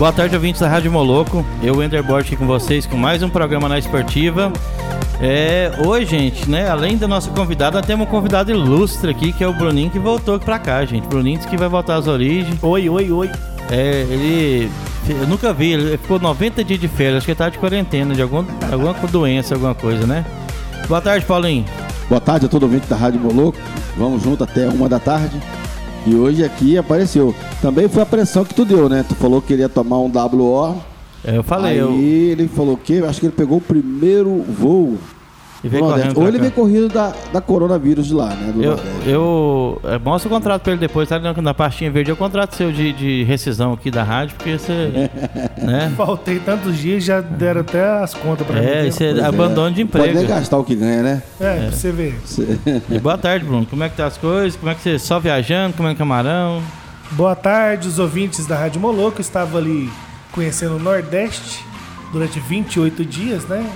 Boa tarde, ouvintes da Rádio Moloco. Eu, Wender Borges, aqui com vocês com mais um programa na Esportiva. É, hoje, gente, né, além da nossa convidada, temos um convidado ilustre aqui, que é o Bruninho, que voltou pra cá, gente. Bruninho disse que vai voltar às origens. Oi, oi, oi. É, ele. Eu nunca vi, ele ficou 90 dias de férias, acho que ele tá de quarentena, de algum, alguma doença, alguma coisa, né? Boa tarde, Paulinho. Boa tarde a todo ouvinte da Rádio Moloco. Vamos junto até uma da tarde. E hoje aqui apareceu. Também foi a pressão que tu deu, né? Tu falou que queria tomar um WO. É, eu falei, Aí eu. ele falou que acho que ele pegou o primeiro voo. E do correndo Ou ele cá. veio corrido da, da coronavírus de lá, né? Do Eu, Nordeste. eu é, mostra o contrato pra ele depois, tá? Na, na pastinha verde é o contrato seu de, de rescisão aqui da rádio, porque você. né? Faltei tantos dias, já deram até as contas pra É, mim. isso é Pois é. abandono de Pode nem emprego. gastar o que ganha, né? É, pra você ver. E boa tarde, Bruno. Como é que tá as coisas? Como é que você só viajando, comendo camarão? Boa tarde, os ouvintes da Rádio Moloco. Estava ali conhecendo o Nordeste durante 28 dias, né?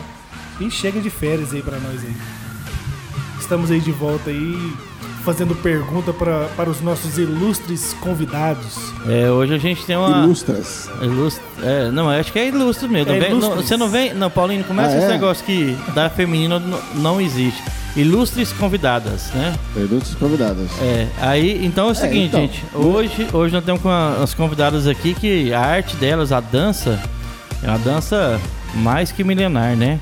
E chega de férias aí pra nós aí. Estamos aí de volta aí, fazendo pergunta pra, para os nossos ilustres convidados. É, hoje a gente tem uma. Ilustras. Ilustre. É, não, acho que é ilustre mesmo. É Não vem- não- ilustres. você não vem. Não, Paulinho, começa Ah, esse é? negócio que da feminina não existe. Ilustres convidadas, né? Ilustras convidadas. É, aí, então é o seguinte, então. gente. Hoje, hoje nós temos com a- as convidadas aqui que a arte delas, a dança, é uma dança mais que milenar, né?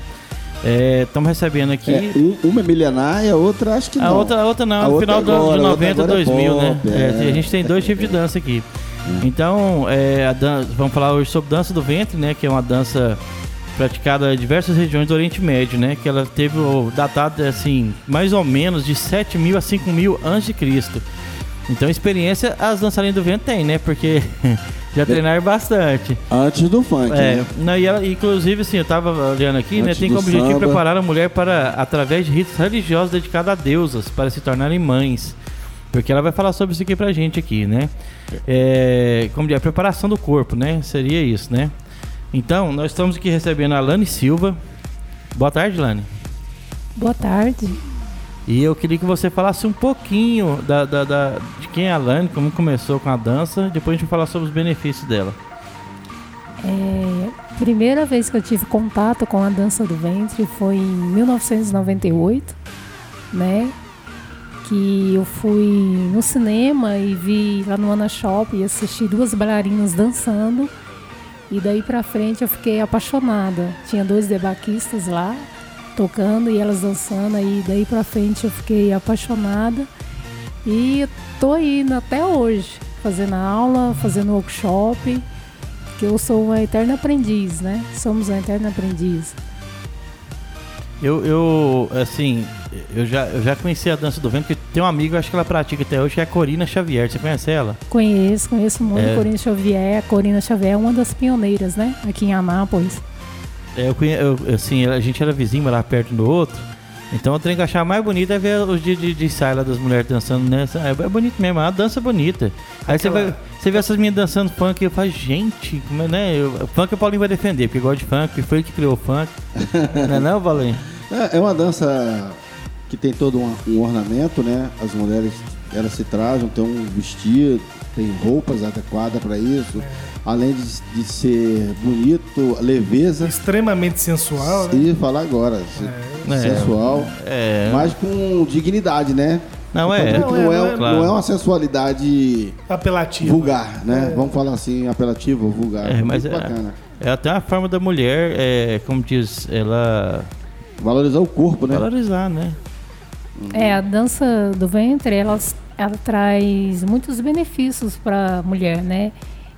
Estamos recebendo aqui. É, um- uma é milenar e a outra acho que A não. outra, a outra não, A no outra final agora, de a outra 90, agora é 2000, né? pop, É, é. a gente tem dois tipos de dança aqui. Então, é, vamos falar hoje sobre dança do ventre, né? Que é uma dança praticada em diversas regiões do Oriente Médio, né? Que ela teve o datado, assim, mais ou menos de 7 mil a 5 mil antes de Cristo. Então, experiência as dançarinas do ventre têm, né? Porque já treinaram bastante. Antes do funk, É, né? não, e ela, inclusive, assim, eu tava olhando aqui, né? Antes Tem do como objetivo samba. preparar a mulher para, através de ritos religiosos dedicados a deusas, para se tornarem mães. Porque ela vai falar sobre isso aqui pra gente aqui, né? É, como dizer, a preparação do corpo, né? Seria isso, né? Então, nós estamos aqui recebendo a Lani Silva. Boa tarde, Lani. Boa tarde. E eu queria que você falasse um pouquinho da, da- da- de quem é a Lani, como começou com a dança. Depois a gente falar sobre os benefícios dela. É, primeira vez que eu tive contato com a dança do ventre foi em 1998, né? Que eu fui no cinema e vi lá no Ana Shop e assisti duas bailarinas dançando. E daí pra frente eu fiquei apaixonada. Tinha dois debaquistas lá tocando e elas dançando. Aí daí pra frente eu fiquei apaixonada. E tô indo até hoje, fazendo aula, fazendo workshop. que eu sou uma eterna aprendiz, né? Somos uma eterna aprendiz. Eu, eu, assim, eu já, eu já conheci a dança do vento, porque tem um amigo, acho que ela pratica até hoje, que é a Corina Xavier. Você conhece ela? Conheço, conheço muito É. Corina Xavier. A Corina Xavier é uma das pioneiras, né? Aqui em Anápolis. É, eu, eu- assim, a gente era vizinho, morava perto do outro. Então o trem que eu achava mais bonito é ver os dias de, de ensaio lá das mulheres dançando nessa. É, é bonito mesmo, é uma dança bonita. Aí você, vai, você vê essas meninas dançando funk e eu falo, gente, como é, né? Eu, funk o Paulinho vai defender, porque gosta de funk, foi ele que criou o funk. não é não, Paulinho? É, é uma dança que tem todo um, um ornamento, né? As mulheres elas se trajam, tem um vestido, tem roupas adequadas para isso. Além de, de ser bonito, leveza. Extremamente sensual, né? E falar agora, É. sensual, É. mas com dignidade, né? Não, é. Então, que não, Não, é, é, não é, claro. não é uma sensualidade Apelativo. vulgar, né? Vamos falar assim, apelativo, vulgar. É, mas Muito é- bacana. É até uma forma da mulher, é, como diz, ela Valorizar o corpo, né? valorizar, né? É, a dança do ventre, ela, ela traz muitos benefícios para a mulher, né?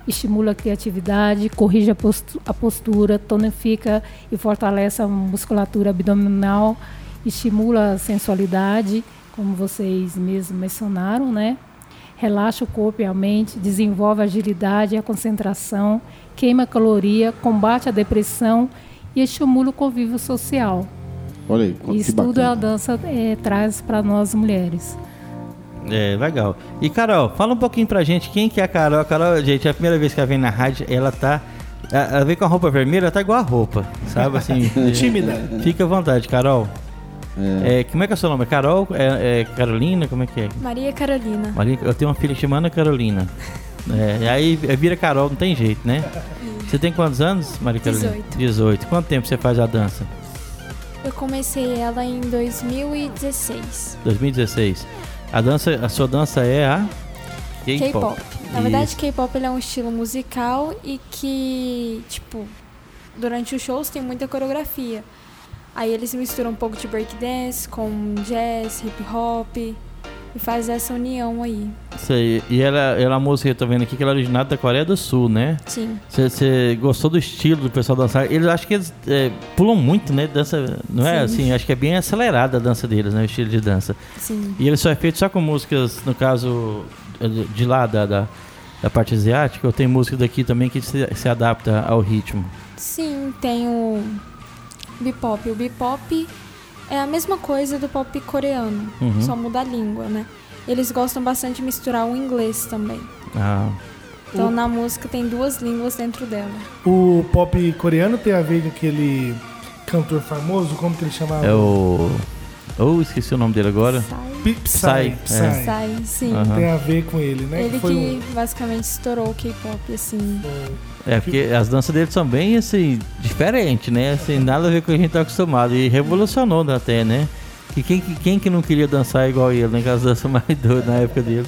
Estimula a criatividade, corrige a postu- a postura, tonifica e fortalece a musculatura abdominal, estimula a sensualidade, como vocês mesmos mencionaram, né? Relaxa o corpo e a mente, desenvolve a agilidade e a concentração, queima a caloria, combate a depressão e estimula o convívio social. Olha aí, que Isso tudo a dança eh, traz para nós mulheres. É, legal. E Carol, fala um pouquinho pra gente quem que é a Carol. A Carol, gente, é a primeira vez que ela vem na rádio, ela tá. Ela vem com a roupa vermelha, ela tá igual a roupa, sabe assim? Tímida. Fica à vontade, Carol. É. É, como é que é o seu nome? Carol? É, é Carolina? Como é que é? Maria Carolina. Maria, eu tenho uma filha chamada Carolina. É, e aí vira Carol, não tem jeito, né? Você tem quantos anos, Maria Carolina? 18. 18. Quanto tempo você faz a dança? Eu comecei ela em 2016. 2016. A dança, a sua dança é a K-pop. Na verdade. K-pop é um estilo musical e que, tipo, durante os shows tem muita coreografia. Aí eles misturam um pouco de breakdance com jazz, hip hop e faz essa união aí. Isso aí. E ela, ela a música, eu tô vendo aqui que ela é originada da Coreia do Sul, né? Sim. Você- gostou do estilo do pessoal dançar? Eles acho que eles é, pulam muito, né? Dança, não é Sim. assim? Acho que é bem acelerada a dança deles, né? O estilo de dança. Sim. E ele só é feito só com músicas, no caso de lá da, da, da parte asiática, ou tem música daqui também que se, se adapta ao ritmo. Sim, tem o Bebop. O Bebop é a mesma coisa do pop coreano, Uhum. só muda a língua, né? Eles gostam bastante de misturar o inglês também. Ah, Então O- na música tem duas línguas dentro dela. O pop coreano tem a ver com aquele cantor famoso, como que ele chamava? é o. Oh, esqueci o nome dele agora. Psy. Psy, Psy. é. Sai, sim. Aham. Tem a ver com ele, né? Ele foi que basicamente estourou o K-pop, assim. um- É, porque as danças dele são bem, assim, diferentes, né? Assim, nada a ver com o que a gente tá acostumado. E revolucionou até, né? Que quem, que- quem que não queria dançar igual ele, né? Com as danças mais doidas na época dele.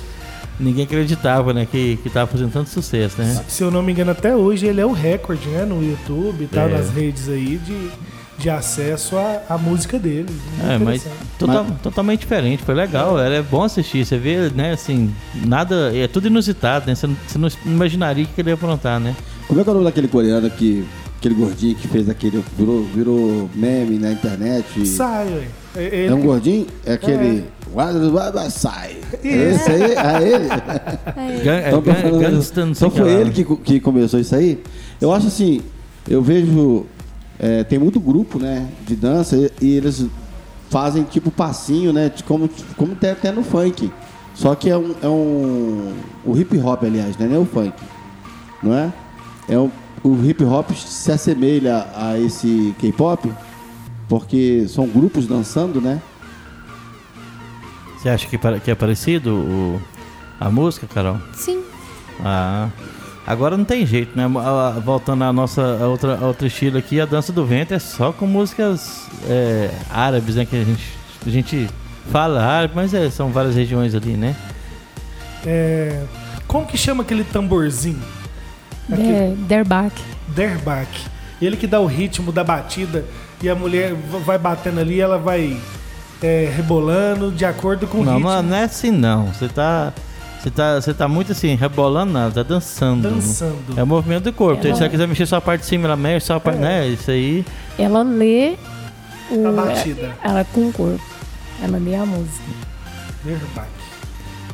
Ninguém acreditava, né? Que, que tava fazendo tanto sucesso, né? Se eu não me engano, até hoje ele é o recorde, né? No YouTube e tal, É. nas redes aí, de, de acesso à, à música dele. Muito É, mas interessante. total- totalmente diferente, foi legal, era é bom assistir, você vê, né, assim, nada, é tudo inusitado, né, você não, você não imaginaria que ele ia aprontar, né. Como é que é o nome daquele coreano que. Aquele gordinho que fez aquele. Virou, virou meme na internet? Sai, ué. É- Ele, É um gordinho? É aquele. É. Sai. Esse aí, é ele. É, Gan, é, Então, tô falando- então foi ele né. que, que começou isso aí. Eu acho assim, eu vejo. é, tem muito grupo, né? De dança e, e eles fazem tipo passinho, né? de Como, como tem até no funk. Só que é um. É um o hip hop, aliás, né? Não é o funk. Não é? É um, o hip hop se assemelha a esse K-pop, porque são grupos dançando, né? Você acha que, que é parecido o- a música, Carol? sim. Ah, agora não tem jeito, né, voltando à nossa a outra, outro estilo aqui, a dança do vento é só com músicas é, árabes, né, que a gente, a gente fala árabe, mas é, são várias regiões ali, né. é, como que chama aquele tamborzinho? Aquele É, Derbach. derbach. Ele que dá o ritmo da batida e a mulher vai batendo ali, ela vai é, rebolando de acordo com o Não, ritmo. não, não é assim não. Você tá. Você tá, você tá muito assim, rebolando nada, tá dançando. Dançando. É o movimento do corpo. Ela- Se você quiser mexer só a parte de cima, ela mexe só a parte. É. Né? Isso aí. Ela lê o, A batida. Ela com o corpo. Ela lê a música. Derbach.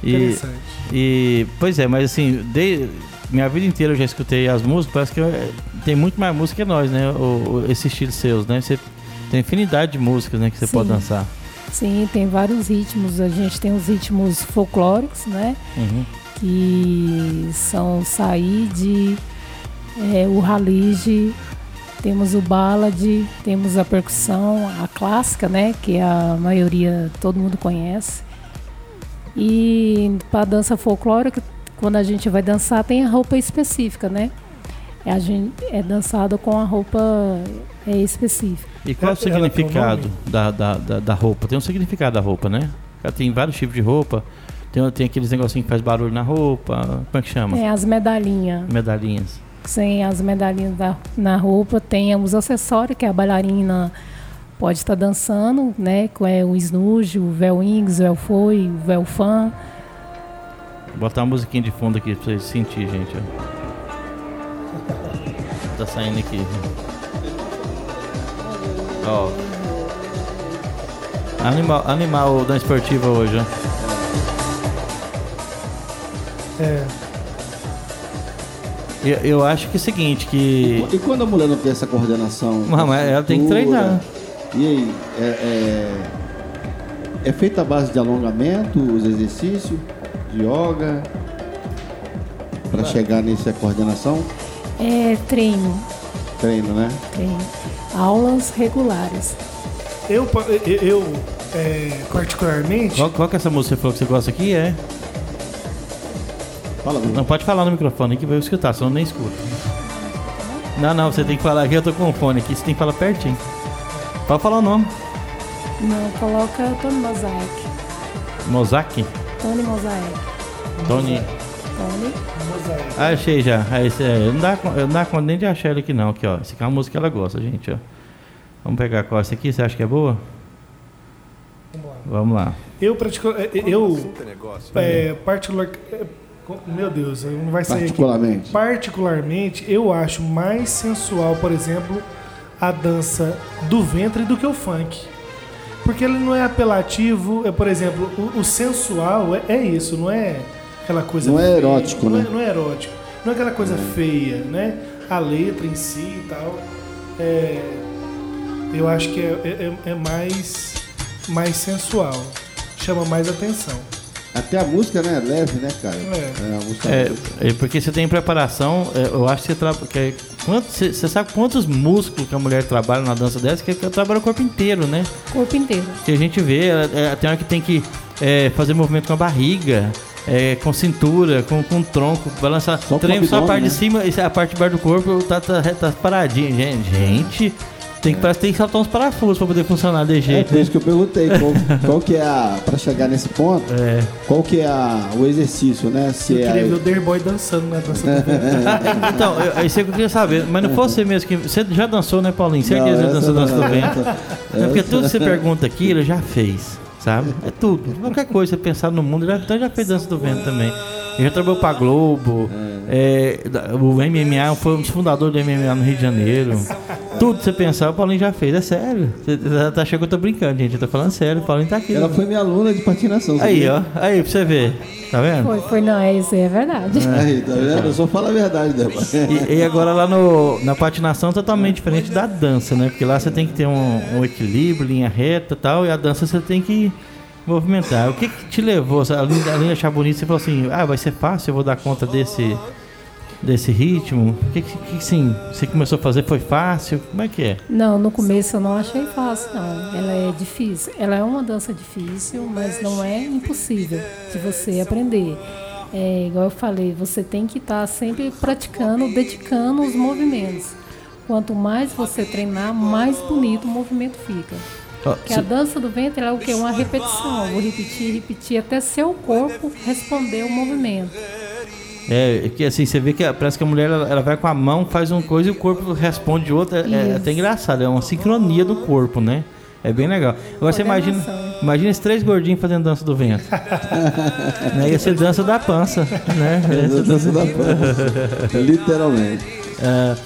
E, Interessante. e. Pois é, mas assim, de, minha vida inteira eu já escutei as músicas, parece que eu- tem muito mais música que nós, né? O, esse estilo seus, né? Você tem infinidade de músicas, né, que você Sim. pode dançar. Sim, tem vários ritmos. A gente tem os ritmos folclóricos, né? Uhum. Que são o saíde, é, o ralige, temos o ballad, temos a percussão, a clássica, né? Que a maioria, todo mundo conhece. E para dança folclórica, quando a gente vai dançar, tem a roupa específica, né? É, a gente, é dançado com a roupa é, específica. E qual é o significado da, da, da, da roupa? Tem um significado da roupa, né? Tem vários tipos de roupa. Tem, tem aqueles negocinhos que faz barulho na roupa. Como é que chama? Tem as medalhinhas. Medalhinhas. Sem as medalhinhas da, na roupa, tem os acessórios que a bailarina pode estar dançando, né? Com é, o snooze, o véu wings, o véu foi, o véu fan. Vou botar uma musiquinha de fundo aqui pra vocês sentirem, gente. ó. Tá saindo aqui. Ó. Animal, animal da esportiva hoje, ó. É, Eu, eu acho que é o seguinte, que. E quando a mulher não tem essa coordenação? Mas, mas ela tem que treinar. E aí, é, é, é feita a base de alongamento, os exercícios, yoga, para chegar nessa coordenação? É treino, Treino, né? treino. Aulas regulares. eu, eu, eu, é, particularmente, Qual, qual que é essa música que você falou que você gosta aqui? É? Fala, Bruno. Não pode falar no microfone que vai escutar, senão eu nem escuto. Não, não, você tem que falar aqui, eu tô com o fone aqui, você tem que falar pertinho. Pode falar o nome. Não, coloca Tony Mosaic. Mosaic? Tony Mosaic. Tony. Tony. Mosaico. Ah, achei já. Aí, cê- eu não dá, não dá conta nem de achar ele aqui não, aqui ó. Essa aqui é uma música que ela gosta, gente, ó. Vamos pegar qual essa aqui, você acha que é boa? Vamos lá. Vamos lá. Eu, pratico, é, eu é, particular, é, meu Deus, não vai sair aqui. Particularmente. Particularmente, eu acho mais sensual, por exemplo, a dança do ventre do que o funk. Porque ele não é apelativo, é, por exemplo, o, o sensual é, é isso, não é aquela coisa Não é feia, erótico, não né? É, não é erótico. Não é aquela coisa feia, né? A letra em si e tal. é, eu acho que é, é- é mais, mais sensual. Chama mais atenção. Até a música, né? é Leve, né, cara? É. a música É, é porque você tem preparação, é, eu acho que você trabalha. Você você sabe quantos músculos que a mulher trabalha na dança dessa? Que ela trabalha o corpo inteiro, né? Corpo inteiro. Que a gente vê, ela- é, tem hora que tem que é, fazer movimento com a barriga, é, com cintura, com, com o tronco, balançar. Só só a parte de né? cima, e a parte de baixo do corpo tá, tá, tá paradinha. Gente, gente tem que, parece que tem que saltar uns parafusos pra poder funcionar de É jeito. por né? isso que eu perguntei qual, qual que é a. Pra chegar nesse ponto, É. qual que é a, o exercício, né? Se Eu é. queria ver o Derboy dançando na dança do ventre. Então, eu- é isso que eu queria saber. Mas não fosse você mesmo que. Você já dançou, né, Paulinho? Certeza que dançou dança do vento. Essa- É porque tudo que você pergunta aqui, ele já fez, sabe? É tudo. Qualquer coisa você pensar no mundo, ele já, então já fez dança do vento também. Ele já trabalhou pra Globo. é, da- o MMA foi um dos fundadores do MMA no Rio de Janeiro. Tudo que você pensar, o Paulinho já fez. É sério. Você tá- tá achando que eu tô brincando, gente. Eu tô falando sério. O Paulinho tá aqui. Ela foi minha aluna de patinação. Aí, sabia? ó. Aí, pra você ver. Tá vendo? Foi, foi, não, é isso aí, é verdade. Aí, tá vendo? Eu só falo a verdade, Débora. E, e agora lá no, na patinação totalmente diferente da dança, né? Porque lá você tem que ter um, um equilíbrio, linha reta e tal, e a dança você tem que movimentar. O que, que te levou, além, de achar bonito, você falou assim, ah, vai ser fácil, eu vou dar conta desse, desse ritmo? O que, que, que sim, você começou a fazer, foi fácil? Como é que é? Não, no começo eu não achei fácil, não. Ela é difícil. Ela é uma dança difícil, mas não é impossível de você aprender. É, igual eu falei, você tem que estar sempre praticando, dedicando os movimentos. Quanto mais você treinar, mais bonito o movimento fica. Porque a dança do ventre é o quê? Uma repetição. Eu Vou repetir, repetir até seu corpo responder o movimento. É, é que assim, você vê que parece que a mulher ela, ela vai com a mão, faz uma coisa e o corpo responde outra. É, é até engraçado, é uma sincronia do corpo, né? É bem legal. Agora você imagina, imagina esses três gordinhos fazendo dança do vento. né? Ia ser dança da pança, né? Essa dança da pança. Literalmente. É,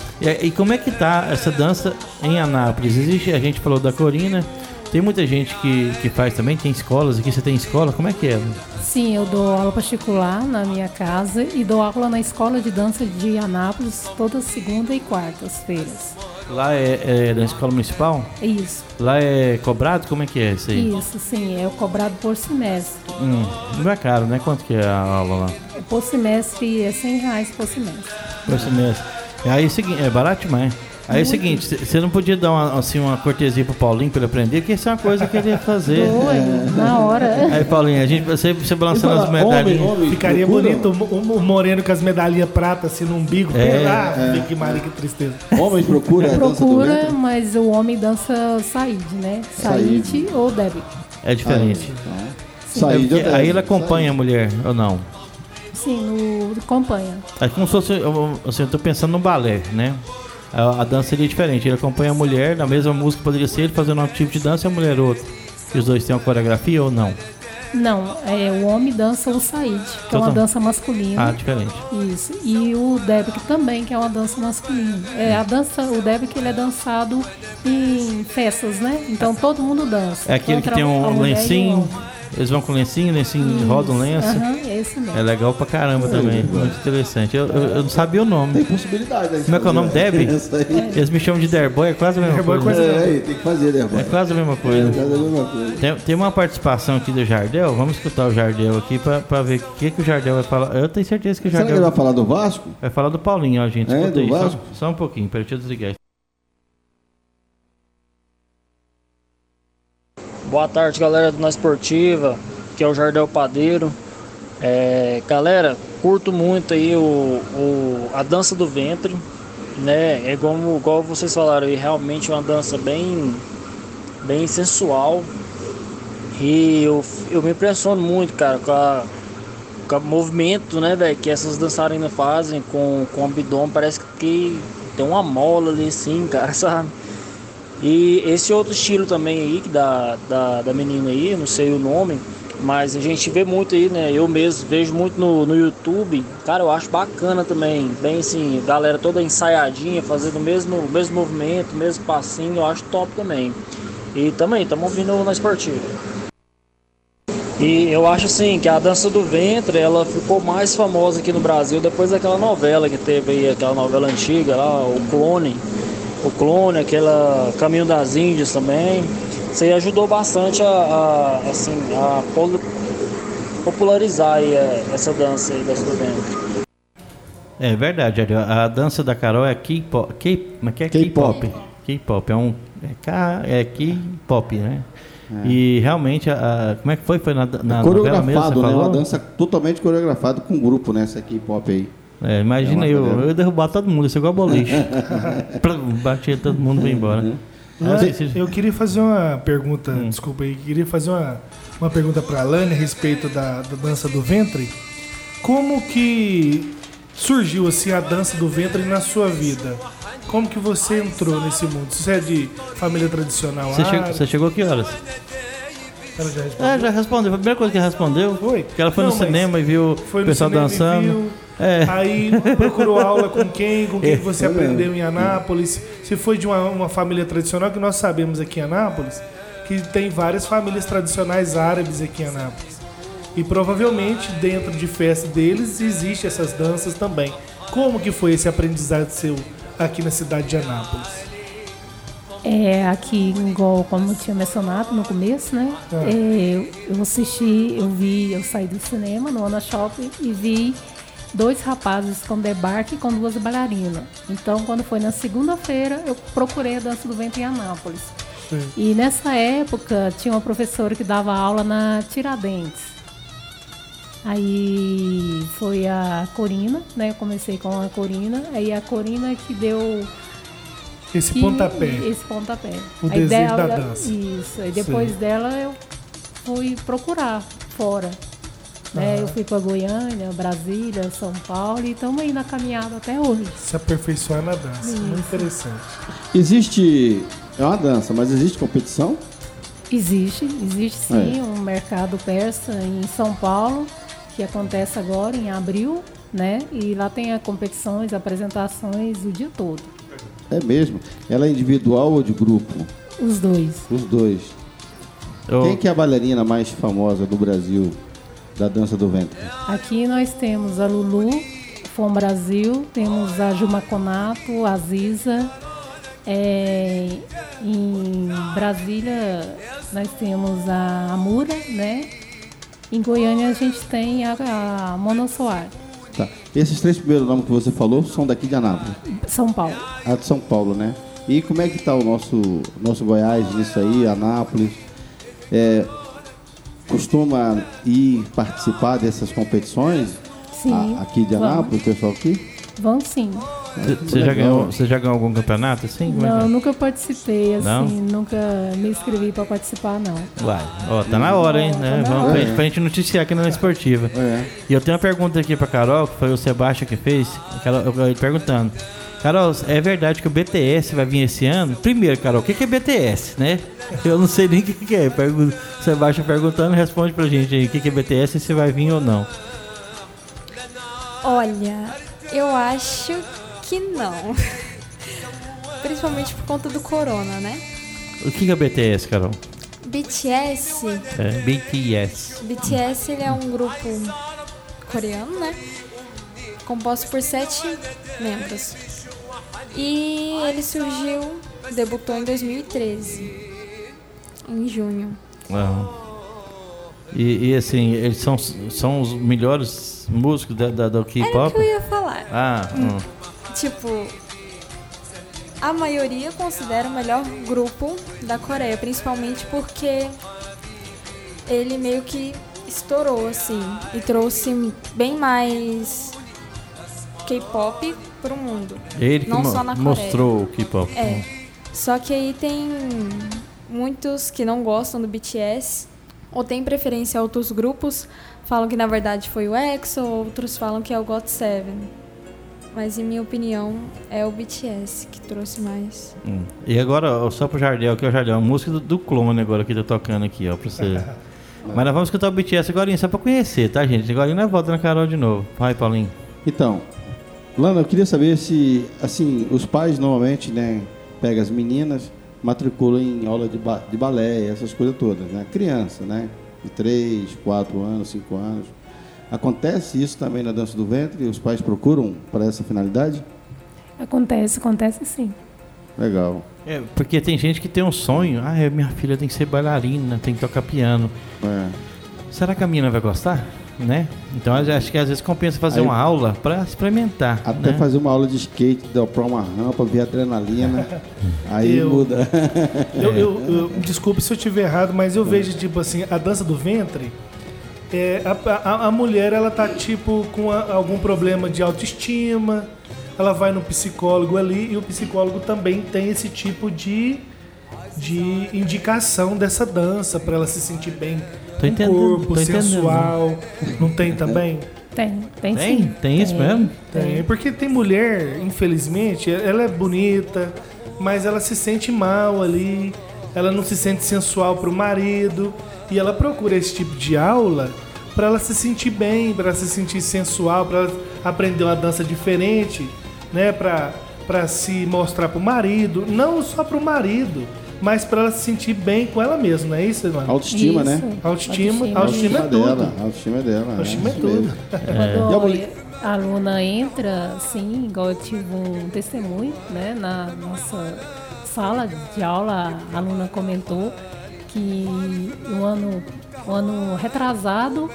e, e como é que tá essa dança em Anápolis? Existe, a gente falou da Corina, tem muita gente que, que faz também, tem escolas aqui, você tem escola, como é que é? Sim, eu dou aula particular na minha casa e dou aula na escola de dança de Anápolis toda segunda e quartas-feiras. Lá é, é da escola municipal? Isso, Lá é cobrado? Como é que é isso aí? isso, sim, é cobrado por semestre. Hum, não é caro, né? Quanto que é a aula lá? Por semestre é 100 reais por semestre. Por semestre. Aí é o seguinte, é barato demais. Aí é o seguinte, você não podia dar uma, assim, uma cortesia pro Paulinho pra ele aprender, porque isso é uma coisa que ele ia fazer. Doido, na hora. Aí, Paulinho, a gente, você, você balançando Fala, as medalhinhas. homem, homem, Ficaria procura- bonito o, o moreno com as medalhinhas prata assim no umbigo. É, ah, que maria, que tristeza. Homens procura a dança do Procura, ventre? mas o homem dança Said, né? Said Said. ou Debbie. É diferente. É outra- aí ele acompanha a mulher, ou não? Sim, no acompanha. É como se fosse, eu- assim, eu tô pensando no balé, né? A, a dança seria diferente. Ele acompanha a mulher, na mesma música poderia ser ele fazendo um tipo de dança e a mulher outro. E os dois têm uma coreografia ou não? Não, é, o homem dança o Said, que é Então uma tá. dança masculina. Ah, diferente. Isso. E o Debic também, que é uma dança masculina. É, a dança, o Debic ele é dançado em festas, né? Então todo mundo dança. É aquele que tem um lencinho. Eles vão com lencinho, lencinho roda um lenço. Aham, é mesmo. É legal pra caramba também. Muito interessante. Eu, eu, eu não sabia o Tem nome. possibilidade, né? Como é que é o nome? aí. Eles me chamam de Derboy, é quase a mesma Derboy coisa. coisa- É, tem que fazer, né, É quase a mesma coisa. Faz a mesma coisa. Tem, tem uma participação aqui do Jardel. Vamos escutar o Jardel aqui pra, pra ver o que, que o Jardel vai falar. Eu tenho certeza que o Será que ele Jardel vai falar do Vasco? vai falar do Paulinho, ó, gente. É, Escuta do aí. Só, Vasco? só um pouquinho, peraí, deixa eu desligar. Boa tarde, galera do Na Esportiva, que é o Jardel Padeiro. É, galera, curto muito aí o, o, a dança do ventre, né? É como igual vocês falaram aí, realmente é uma dança bem, bem sensual. E eu, eu me impressiono muito, cara, com, a, com o movimento, né, velho, que essas dançarinas fazem com, com o abdômen. Parece que tem uma mola ali, assim, cara, sabe? E esse outro estilo também aí, da, da, da menina aí, não sei o nome, mas a gente vê muito aí, né? Eu mesmo vejo muito no, no YouTube. Cara, eu acho bacana também. Bem assim, galera toda ensaiadinha, fazendo o mesmo, mesmo movimento, mesmo passinho, eu acho top também. E também, estamos ouvindo na esportiva. E eu acho assim que a dança do ventre ela ficou mais famosa aqui no Brasil depois daquela novela que teve aí, aquela novela antiga lá, o Clone. O Clone, aquela Caminho das Índias também. Isso aí ajudou bastante a, a assim, a popularizar aí, é, essa dança aí, do ventre. É verdade, a dança da Carol é K-pop. É K-pop. K-pop. É um. É, K, é K-pop, né? É. E realmente, a, a, como é que foi? Foi na, na é coreografado, mesmo, né? Uma dança totalmente coreografada com grupo, né? Essa K-pop aí. É, imagina é eu, eu ia derrubar todo mundo, isso é igual boliche. Batia todo mundo e embora. Uhum. Eu queria fazer uma pergunta, hum. desculpa aí, queria fazer uma, uma pergunta para a Lani a respeito da, da dança do ventre. Como que surgiu assim a dança do ventre na sua vida? Como que você entrou nesse mundo? Você é de família tradicional? Você, chegou, você chegou que horas? Ela já respondeu. É, já respondeu. A primeira coisa que respondeu foi que ela foi Não, no cinema e viu o pessoal dançando. É. Aí procurou aula com quem, com quem é. você aprendeu em Anápolis. Se foi de uma, uma família tradicional, que nós sabemos aqui em Anápolis, que tem várias famílias tradicionais árabes aqui em Anápolis. E provavelmente dentro de festa deles existe essas danças também. Como que foi esse aprendizado seu aqui na cidade de Anápolis? É, aqui, igual como eu tinha mencionado no começo, né? É. É, eu assisti, eu vi, eu saí do cinema no Ana Shopping e vi dois rapazes com debarque com duas bailarinas. Então, quando foi na segunda-feira, eu procurei a dança do vento em Anápolis. Sim. E nessa época tinha uma professora que dava aula na Tiradentes. Aí foi a Corina, né? Eu comecei com a Corina, aí a Corina que deu esse que, pontapé. Esse pontapé. O aí desejo dela, da dança. Isso. Aí depois Sim. dela eu fui procurar fora. Né? Eu fui para Goiânia, Brasília, São Paulo e estamos aí na caminhada até hoje. Se aperfeiçoar na dança. Isso. Muito interessante. Existe. É uma dança, mas existe competição? Existe, existe sim é. um mercado persa em São Paulo, que acontece agora em abril, né? E lá tem a competições, apresentações o dia todo. É mesmo? Ela é individual ou de grupo? Os dois. Os dois. Eu... Quem que é a bailarina mais famosa do Brasil da dança do ventre? Aqui nós temos a Lulu, Fom Brasil, temos a Juma Conato, a Ziza. É, em Brasília nós temos a Amura, né? Em Goiânia a gente tem a, a Monossoar. Tá. Esses três primeiros nomes que você falou são daqui de Anápolis? São Paulo. Ah, de São Paulo, né? E como é que está o nosso, nosso Goiás nisso aí, Anápolis? É, costuma ir participar dessas competições? Sim. A, aqui de Anápolis, o pessoal aqui? Vão sim. Você já, ganhou, você já ganhou algum campeonato assim? É não, é nunca participei assim, não? nunca me inscrevi para participar não. Uai, ó, tá na hora, hein? Né? Tá Vamos pra, pra gente noticiar aqui na esportiva. É. E eu tenho uma pergunta aqui pra Carol, que foi o Sebastião que fez, eu perguntando. Carol, é verdade que o BTS vai vir esse ano? Primeiro, Carol, o que é BTS, né? Eu não sei nem o que é. Pergunto, Sebastião perguntando, responde pra gente aí o que é BTS e se vai vir ou não. Olha, eu acho que não. Principalmente por conta do corona, né? O que é BTS, Carol? BTS. É, BTS. BTS ele é um grupo coreano, né? Composto por sete membros. E ele surgiu, debutou em 2013, em junho. Ah. E, e, assim, eles são, são os melhores músicos da, da, do K-pop? O que eu ia falar. Ah, hum. Tipo, a maioria considera o melhor grupo da Coreia, principalmente porque ele meio que estourou, assim, e trouxe bem mais K-pop pro mundo. Ele que Não só na Coreia. mostrou o K-pop. É. Só que aí tem muitos que não gostam do BTS, ou tem preferência a outros grupos, falam que na verdade foi o EXO, outros falam que é o GOT7. Mas em minha opinião, é o BTS que trouxe mais. Hum. E agora, ó, só pro Jardel, que é o Jardel, a música do, do clone agora que tá tocando aqui, ó, pra você. Mas nós vamos escutar o BTS agora só pra conhecer, tá, gente? Agora não é volta na Carol de novo. Vai, Paulinho. Então, Lana, eu queria saber se, assim, os pais normalmente, né, pegam as meninas, matriculam em aula de, ba de balé, essas coisas todas, né? Criança, né? De 3, 4 anos, 5 anos. Acontece isso também na dança do ventre? Os pais procuram para essa finalidade? Acontece, acontece sim. Legal. É, porque tem gente que tem um sonho, ah, minha filha tem que ser bailarina, tem que tocar piano. É. Será que a menina vai gostar? Né? Então acho que às vezes compensa fazer Aí- uma aula pra experimentar. Até né? fazer uma aula de skate, dar para uma rampa, ver adrenalina, aí Eu- muda. Eu, eu- eu- desculpe se eu estiver errado, mas eu vejo, tipo assim, a dança do ventre. é, a, a- a mulher, ela tá, tipo, com a- algum problema de autoestima. Ela vai no psicólogo ali e o psicólogo também tem esse tipo de, de indicação dessa dança para ela se sentir bem Tô entendendo, corpo, tô entendendo. sensual. Não tem também? Tem, tem, Tem? sim. Tem isso mesmo? Tem, porque tem mulher, infelizmente, ela é bonita, mas ela se sente mal ali, ela não se sente sensual pro marido, e ela procura esse tipo de aula para ela se sentir bem, para ela se sentir sensual, para ela aprender uma dança diferente, né, para para se mostrar pro marido, não só pro marido, mas para ela se sentir bem com ela mesma, não é isso, mano? Autoestima, Isso. né? Autoestima, Autoestima. autoestima é tudo. dela, a autoestima é dela. Autoestima é isso tudo. mesmo. Quando a aluna entra, sim, igual eu tive um testemunho, né, na nossa sala de aula, a aluna comentou que o ano, o ano retrasado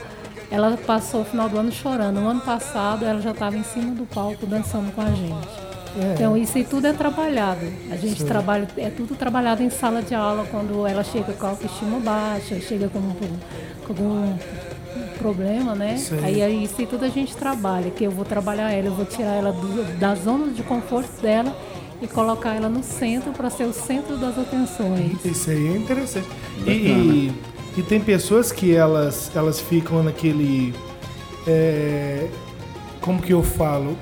ela passou o final do ano chorando. No ano passado ela já estava em cima do palco dançando com a gente. Então isso aí tudo é trabalhado. A gente trabalha, é tudo trabalhado em sala de aula quando ela chega com a autoestima baixa, chega com, com algum problema, né? Sim. Aí aí isso aí tudo a gente trabalha, que eu vou trabalhar ela, eu vou tirar ela do- da zona de conforto dela e colocar ela no centro para ser o centro das atenções. Isso aí é interessante. E, e, e tem pessoas que elas, elas ficam naquele. é, como que eu falo?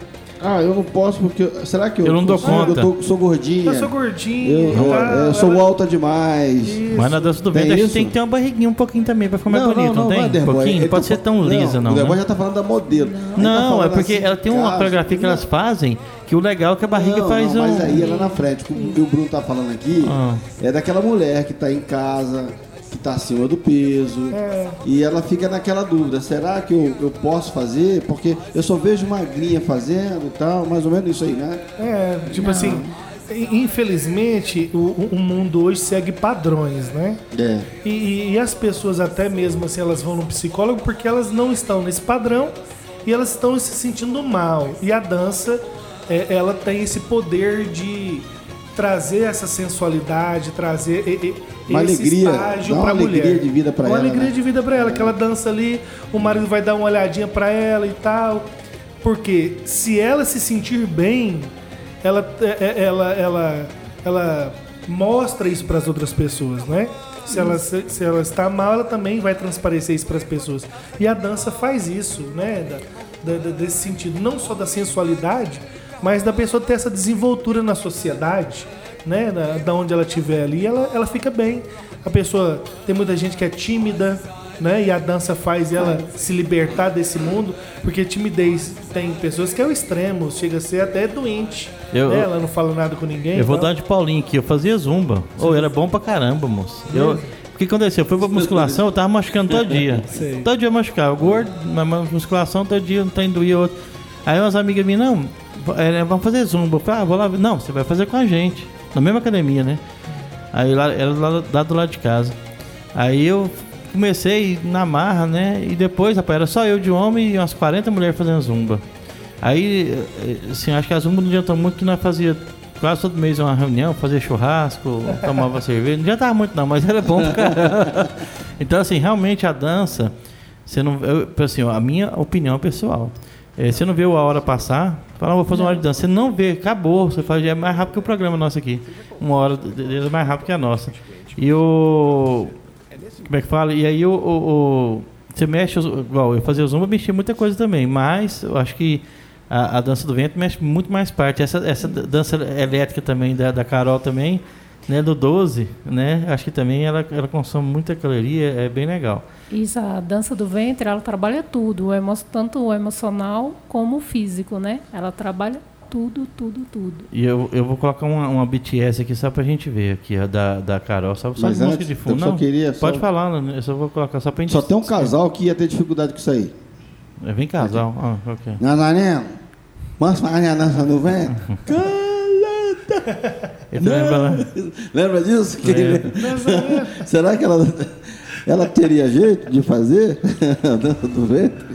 Ah, eu não posso porque. Será que eu. Eu não dou sou, conta. Eu tô- sou gordinha. Eu sou gordinho. Eu, eu- tá? eu sou Ela- alta demais. Isso. Mas na dança do Tem ventre a gente isso? tem que ter uma barriguinha um pouquinho também pra ficar mais bonito, não, tem? é um Boy. pouquinho? Ele Não pode tá ser tão lisa, não. O The Boy né? já tá falando da modelo. Ele tá Não, é falando porque assim, ela tem uma cara, coreografia que elas fazem que o legal é que a barriga não, faz não, um. Mas aí ela na frente, o que o Bruno tá falando aqui, Ah. é daquela mulher que tá em casa, que tá acima do peso, É. e ela fica naquela dúvida, será que eu, eu posso fazer? Porque eu só vejo magrinha fazendo e tal, mais ou menos isso aí, né? É, tipo assim, infelizmente o, o mundo hoje segue padrões, né? É. E, e as pessoas até mesmo assim, elas vão no psicólogo porque elas não estão nesse padrão e elas estão se sentindo mal. E a dança, é, ela tem esse poder de trazer essa sensualidade, trazer Uma esse alegria, estágio dá uma pra alegria mulher. de vida pra uma ela, alegria né? de vida pra ela, que ela dança ali, o marido vai dar uma olhadinha pra ela e tal. Porque se ela se sentir bem, ela, é- é- ela, ela, ela mostra isso para as outras pessoas, né? Se ela, se, se ela está mal, ela também vai transparecer isso para as pessoas. E a dança faz isso, né? Da- da- desse sentido, não só da sensualidade, mas da pessoa ter essa desenvoltura na sociedade, né? Da, da onde ela estiver ali, ela, ela fica bem. A pessoa tem muita gente que é tímida, né? E a dança faz ela se libertar desse mundo, porque timidez tem pessoas que é o extremo, chega a ser até doente. Eu- né? Ela não fala nada com ninguém. Eu vou então- dar de Paulinho aqui, eu fazia zumba. Ou era bom pra caramba, moço. Eu, o que aconteceu? Eu fui pra musculação, eu tava machucando todo dia. Sei. Todo dia eu machucava. Gordo, mas musculação todo dia, um trem doía outro. Aí umas amigas minhas, não, é, vamos fazer zumba. Eu falei, ah, vou lá. ver. Não, você vai fazer com a gente. Na mesma academia, né? Aí lá, era lá, lá do lado de casa. Aí eu comecei na marra, né? E depois, rapaz, era só eu de homem e umas 40 mulheres fazendo zumba. Aí, assim, acho que a zumba não adiantou muito que nós fazia quase todo mês uma reunião, fazia churrasco, tomava cerveja. Não adiantava muito não, mas era bom. Então, assim, realmente a dança, Você não, eu, assim, a minha opinião pessoal. É, você não vê a hora passar, fala, "Ah, vou fazer uma hora de dança. Você não vê, acabou. Você faz, é mais rápido que o programa nosso aqui. Uma hora é mais rápido que a nossa. E o. Como é que fala? E aí o. o- o- você mexe, igual eu fazia o zumba, mexia muita coisa também, mas eu acho que a, a dança do vento mexe muito mais parte. Essa, essa dança elétrica também da, da Carol também, né, do 12, né? Acho que também ela, ela consome muita caloria, é bem legal. Isso, a dança do ventre, ela trabalha tudo, o emo- tanto o emocional como o físico, né? Ela trabalha tudo, tudo, tudo. E eu, eu vou colocar uma, uma BTS aqui só pra gente ver aqui, a da, da Carol. Só, só Mas música antes, de fundo. eu só Não, queria pode só- falar, né? eu só vou colocar só pra gente... Só tem um casal que ia ter dificuldade com isso aí. É, Vem casal. Ah, ok. Nazareno, vamos fazer a dança do vento? Fala... Lembra disso? Será que ela, ela teria jeito de fazer a dança do vento?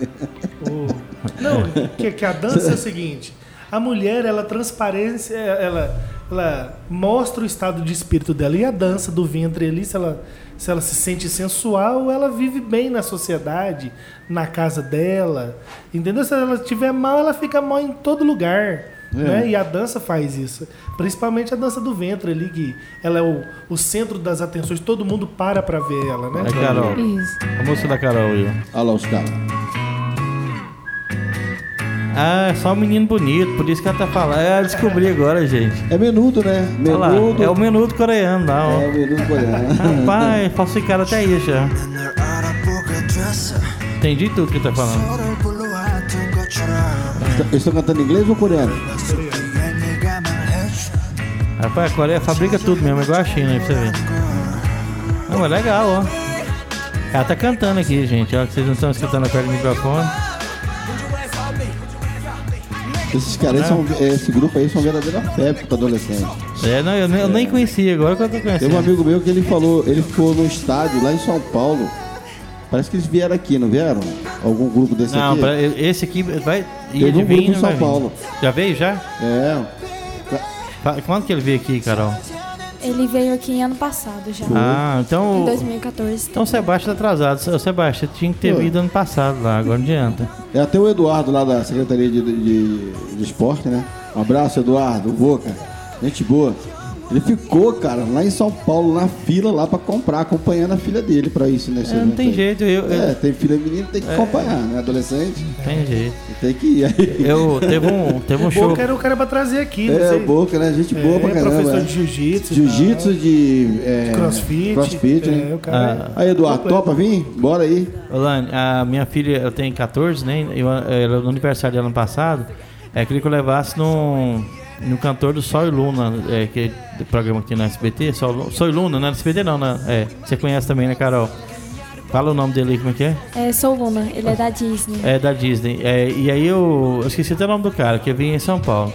Não, que, que a dança é o seguinte: a mulher, ela transparência, ela, ela mostra o estado de espírito dela. E a dança do ventre ali, se ela, se ela se sente sensual, ela vive bem na sociedade, na casa dela. Entendeu? Se ela estiver mal, ela fica mal em todo lugar. É. Né? E a dança faz isso. Principalmente a dança do ventre ali, que ela é o, o centro das atenções, todo mundo para pra ver ela, né? É Carol. Isso. A música da Carol aí. Olha lá os caras. Ah, é só um menino bonito, por isso que ela tá falando. É, descobri agora, gente. É menudo, né? Olha lá, Menudo. é o menudo coreano lá, ó. É o menudo coreano. Rapaz, falsificaram até isso já. Entendi tudo que ele tá falando. Eles estão cantando em inglês ou coreano? Rapaz, a Coreia fabrica tudo mesmo, igual a China aí pra você ver. Não, mas legal, ó. Ela tá cantando aqui, gente. Ó, que vocês não estão escutando perto do microfone. Esses caras aí são, esse grupo aí são verdadeira febre para adolescente. É, não, eu, nem- eu nem conhecia, agora que eu tô Tem um conhecendo. amigo meu que ele falou, ele ficou no estádio lá em São Paulo. Parece que eles vieram aqui, não vieram? Algum grupo desse Não, aqui? pra- esse aqui vai. Em não São vai vir. Paulo. Já veio já? É. Quando que ele veio aqui, Carol? Ele veio aqui ano passado já. Ah, Em então. 2014. Então o Sebastião tá atrasado. Ô, Sebastião, tinha que ter Pô. vindo ano passado lá, agora não adianta. É até o Eduardo lá da Secretaria de, de, de Esporte, né? Um abraço, Eduardo, o Boca. Gente boa. Ele ficou, cara, lá em São Paulo, na fila lá pra comprar, acompanhando a filha dele pra isso, nesse É, não tem aí. jeito, eu, eu- É, tem filha menina, tem que acompanhar, né? Adolescente, tem jeito. tem que ir. Aí. Eu teve um, teve um O show. Boca era o cara pra trazer aqui, não É, sei. o Boca, né? Gente É, boa pra caramba. professor é. de jiu-jitsu. Jiu-jitsu, de é, tal, crossfit. crossfit, é, né? o cara Ah. Aí, Eduardo, topa vir? Bora aí. Olane, a minha filha ela tem 14, né? Eu, ela, no aniversário dela ano passado, é, queria que eu levasse no, no cantor do Sol e Luna, é, que do programa tem na SBT, Sol, Sol e Luna, não é na SBT não, né? É, você conhece também, né, Carol? Fala o nome dele aí, como é que é? É, sou Luna, ele é da Disney. É da Disney. É, e aí eu, eu esqueci até o nome do cara, que vinha em São Paulo.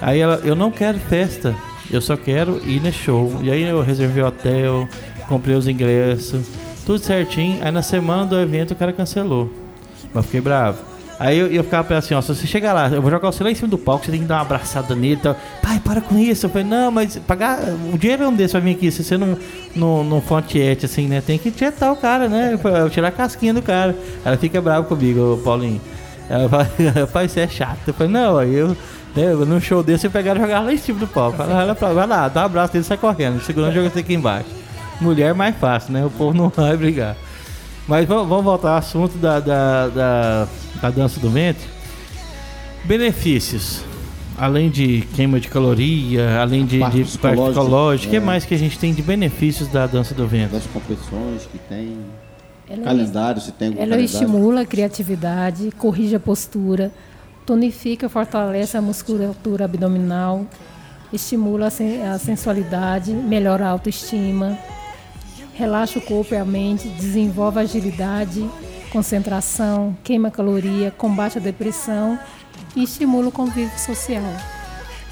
Aí ela, eu não quero festa, eu só quero ir no show. E aí eu reservei o hotel, comprei os ingressos, tudo certinho. Aí na semana do evento o cara cancelou. Mas fiquei bravo. Aí eu, eu ficava pensando assim, ó, se você chegar lá, eu vou jogar você lá em cima do palco, você tem que dar uma abraçada nele e tal. Pai, para com isso. Eu falei, não, mas pagar. O dinheiro é um desse pra vir aqui, se você não, não, não for assim, né? Tem que tietar o cara, né? Eu tirar a casquinha do cara. Ela fica brava comigo, Paulinho. Ela fala, pai, você é chato. Eu falei, não, aí eu. Né, num show desse eu pegaram e jogaram lá em cima do palco. Ela, ela, vai lá, dá um abraço dele sai correndo. Segurando joga você aqui embaixo. Mulher é mais fácil, né? O povo não vai brigar. Mas vamos, voltar ao assunto da, da, da, da dança do ventre. Benefícios. Além de queima de caloria, além de, Parte de parte psicológica, o que é. mais que a gente tem de benefícios da dança do ventre? Das competições que tem, Ela, calendário, se tem algum ela calendário. estimula a criatividade, corrige a postura, tonifica e fortalece a musculatura abdominal, estimula a sensualidade, melhora a autoestima, relaxa o corpo e a mente, desenvolve agilidade, concentração, queima caloria, combate a depressão e estimula o convívio social.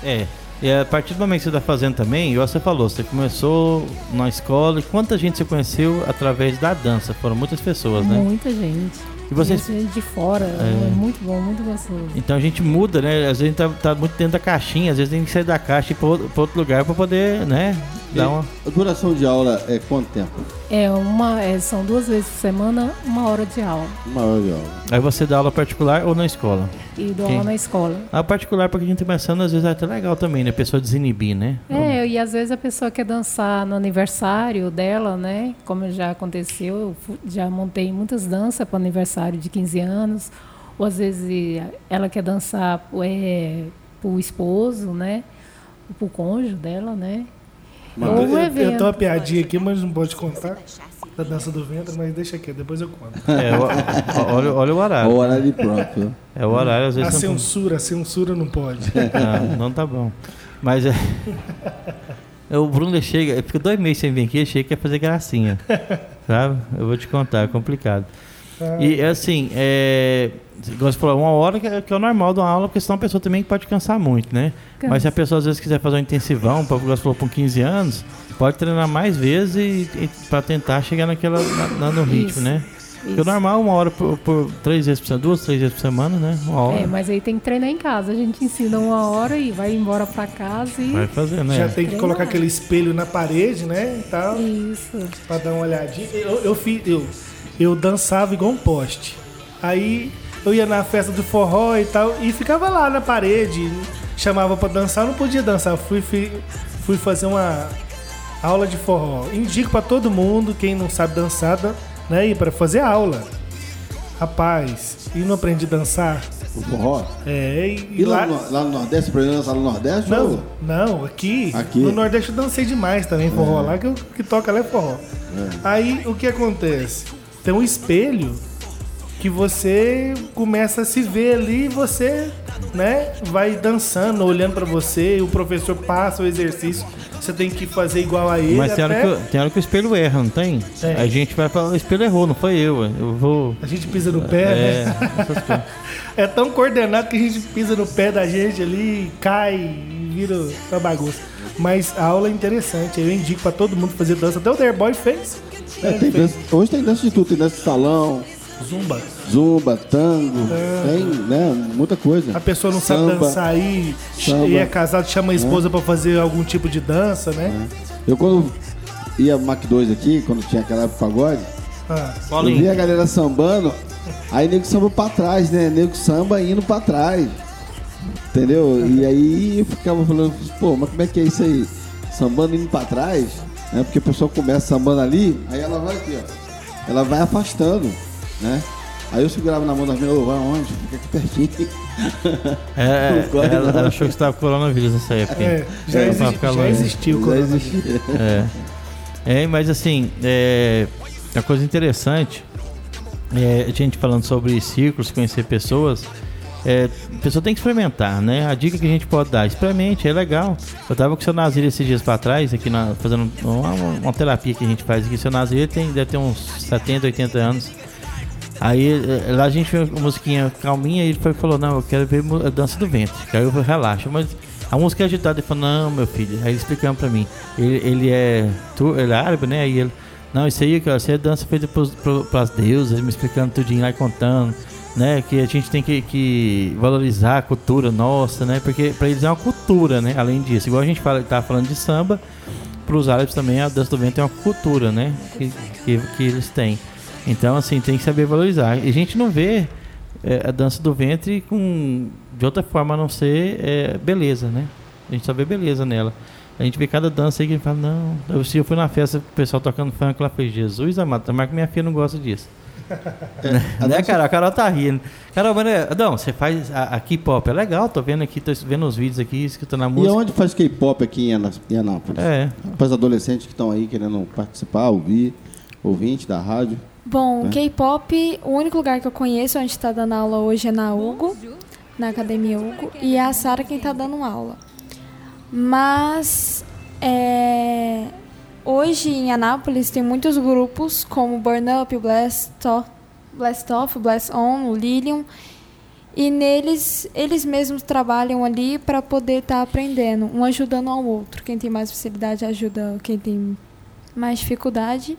É. E a partir do momento que você está fazendo também, igual você falou, você começou na escola, e quanta gente você conheceu através da dança? Foram muitas pessoas, né? Muita gente. E vocês. Gente de fora, é. muito bom, muito gostoso. Então a gente muda, né? Às vezes a gente tá, tá muito dentro da caixinha, às vezes tem que sair da caixa e ir pra outro, pra outro lugar pra poder, né? Dar uma... A duração de aula é quanto tempo? É uma, é, são duas vezes por semana, uma hora de aula. Uma hora de aula. Aí você dá aula particular ou na escola? E dou aula na escola. A particular, porque a gente tá pensando, às vezes é até legal também, né? A pessoa desinibir, né? É, e às vezes a pessoa quer dançar no aniversário dela, né? Como já aconteceu, eu já montei muitas danças para aniversário de 15 anos. Ou às vezes ela quer dançar é, para o esposo, né? Para o cônjuge dela, né? Eu, evento. eu tô uma piadinha aqui, mas não pode contar da dança do ventre, mas deixa aqui, depois eu conto. É, olha, olha o horário. O horário próprio. É o horário, às vezes. A censura, não... a censura não pode. Não, não tá bom. Mas é. O Bruno chega, fica dois meses sem vir aqui, chega e quer fazer gracinha. sabe? Eu vou te contar, é complicado. Ah. E assim, é, você falou, uma hora que é, que é o normal de uma aula, porque senão a pessoa também pode cansar muito, né? Cansa. Mas se a pessoa às vezes quiser fazer um intensivão, você falou com 15 anos, pode treinar mais vezes e, e para tentar chegar naquela, na, no ritmo, Isso. né? Porque o normal é uma hora por, por, três vezes por semana, duas, três vezes por semana, né? Uma hora. É, mas aí tem que treinar em casa. A gente ensina uma hora e vai embora para casa e. Vai fazer, né? Já tem que treinar. colocar aquele espelho na parede, né? E tal. Isso. Pra dar uma olhadinha. Eu, eu, fiz, eu, eu dançava igual um poste. Aí eu ia na festa do forró e tal, e ficava lá na parede, chamava para dançar, eu não podia dançar. Fui, fui, fui fazer uma aula de forró. Indico para todo mundo, quem não sabe dançar, né, ir para fazer aula. Rapaz, e não aprendi a dançar? O forró? É, e, e lá, lá, no, lá no Nordeste, aprendeu a dançar no Nordeste? Não, ou? não, aqui, aqui. No Nordeste eu dancei demais também, forró. É. Lá que, que toca lá é forró. É. Aí o que acontece? Tem um espelho que você começa a se ver ali, você, né, vai dançando, olhando para você, o professor passa o exercício, você tem que fazer igual a ele. Mas tem, até... hora, que, tem hora que o espelho erra, não tem? É. A gente vai falar, o espelho errou, não foi eu, eu vou... A gente pisa no pé, é, né? é tão coordenado que a gente pisa no pé da gente ali, cai e vira uma bagunça. Mas a aula é interessante, eu indico para todo mundo fazer dança, até o Derboy fez. É, tem dança, hoje tem dança de tudo, tem dança de salão, Zumba. Zumba, tango, é. tem, né? Muita coisa. A pessoa não Samba, sabe dançar aí e é casado, chama a esposa é. para fazer algum tipo de dança, né? É. Eu quando ia Mac 2 aqui, quando tinha aquela época pagode, ah. eu via a galera sambando, aí nego samba pra trás, né? Nego samba indo pra trás. Entendeu? E aí eu ficava falando, pô, mas como é que é isso aí? Sambando indo pra trás, né? Porque a pessoa começa sambando ali, aí ela vai aqui, ó. Ela vai afastando né? Aí eu segurava na mão da minha, ô, vai onde? Fica aqui pertinho. É, é ela, ela, achou que estava com coronavírus nessa época. É, já, é, existe, já existiu já existiu. É. é, mas assim, é, uma coisa interessante, é, a gente falando sobre círculos, conhecer pessoas, é, a pessoa tem que experimentar, né? A dica que a gente pode dar, experimente, é legal. Eu tava com o seu Nazir esses dias para trás, aqui na, fazendo uma, uma, terapia que a gente faz aqui. O seu Nazir tem, deve ter uns 70, 80 anos. Aí eh, lá a gente viu uma musiquinha calminha e ele foi, falou, não, eu quero ver a dança do ventre. Aí eu relaxa, mas a música é agitada. Ele falou, não, meu filho. Aí explicando pra mim. Ele, ele é ele é árabe, né? Aí ele, não, isso aí, cara, isso é dança feita pros, pras deusas, me explicando tudinho lá e contando, né? Que a gente tem que, que valorizar a cultura nossa, né? Porque pra eles é uma cultura, né? Além disso, igual a gente fala, falando de samba, pros árabes também a dança do ventre é uma cultura, né? Que, que, que eles têm. Então, assim, tem que saber valorizar. E a gente não vê é, a dança do ventre com de outra forma a não ser é, beleza, né? A gente só vê beleza nela. A gente vê cada dança aí que a gente fala, não. Eu, se eu fui na festa, o pessoal tocando funk, ela fez Jesus amado, tomara que minha filha não gosta disso. É, né, cara? A Carol tá rindo. Carol, mas, não, você faz a, a K-pop, é legal, tô vendo aqui, tô vendo os vídeos aqui, escutando a música. E onde faz K-pop aqui em Anápolis? É. Para os adolescentes que estão aí querendo participar, ouvir, ouvinte da rádio. Bom, né? K-pop, o único lugar que eu conheço onde está dando aula hoje é na Hugo, na Academia Hugo, e é a Sara quem está dando aula. Mas é, hoje em Anápolis tem muitos grupos como Burn Up, Blast Off, Blast, Off, Blast On, Lilium, e neles eles mesmos trabalham ali para poder estar tá aprendendo, um ajudando ao outro. Quem tem mais facilidade ajuda quem tem mais dificuldade.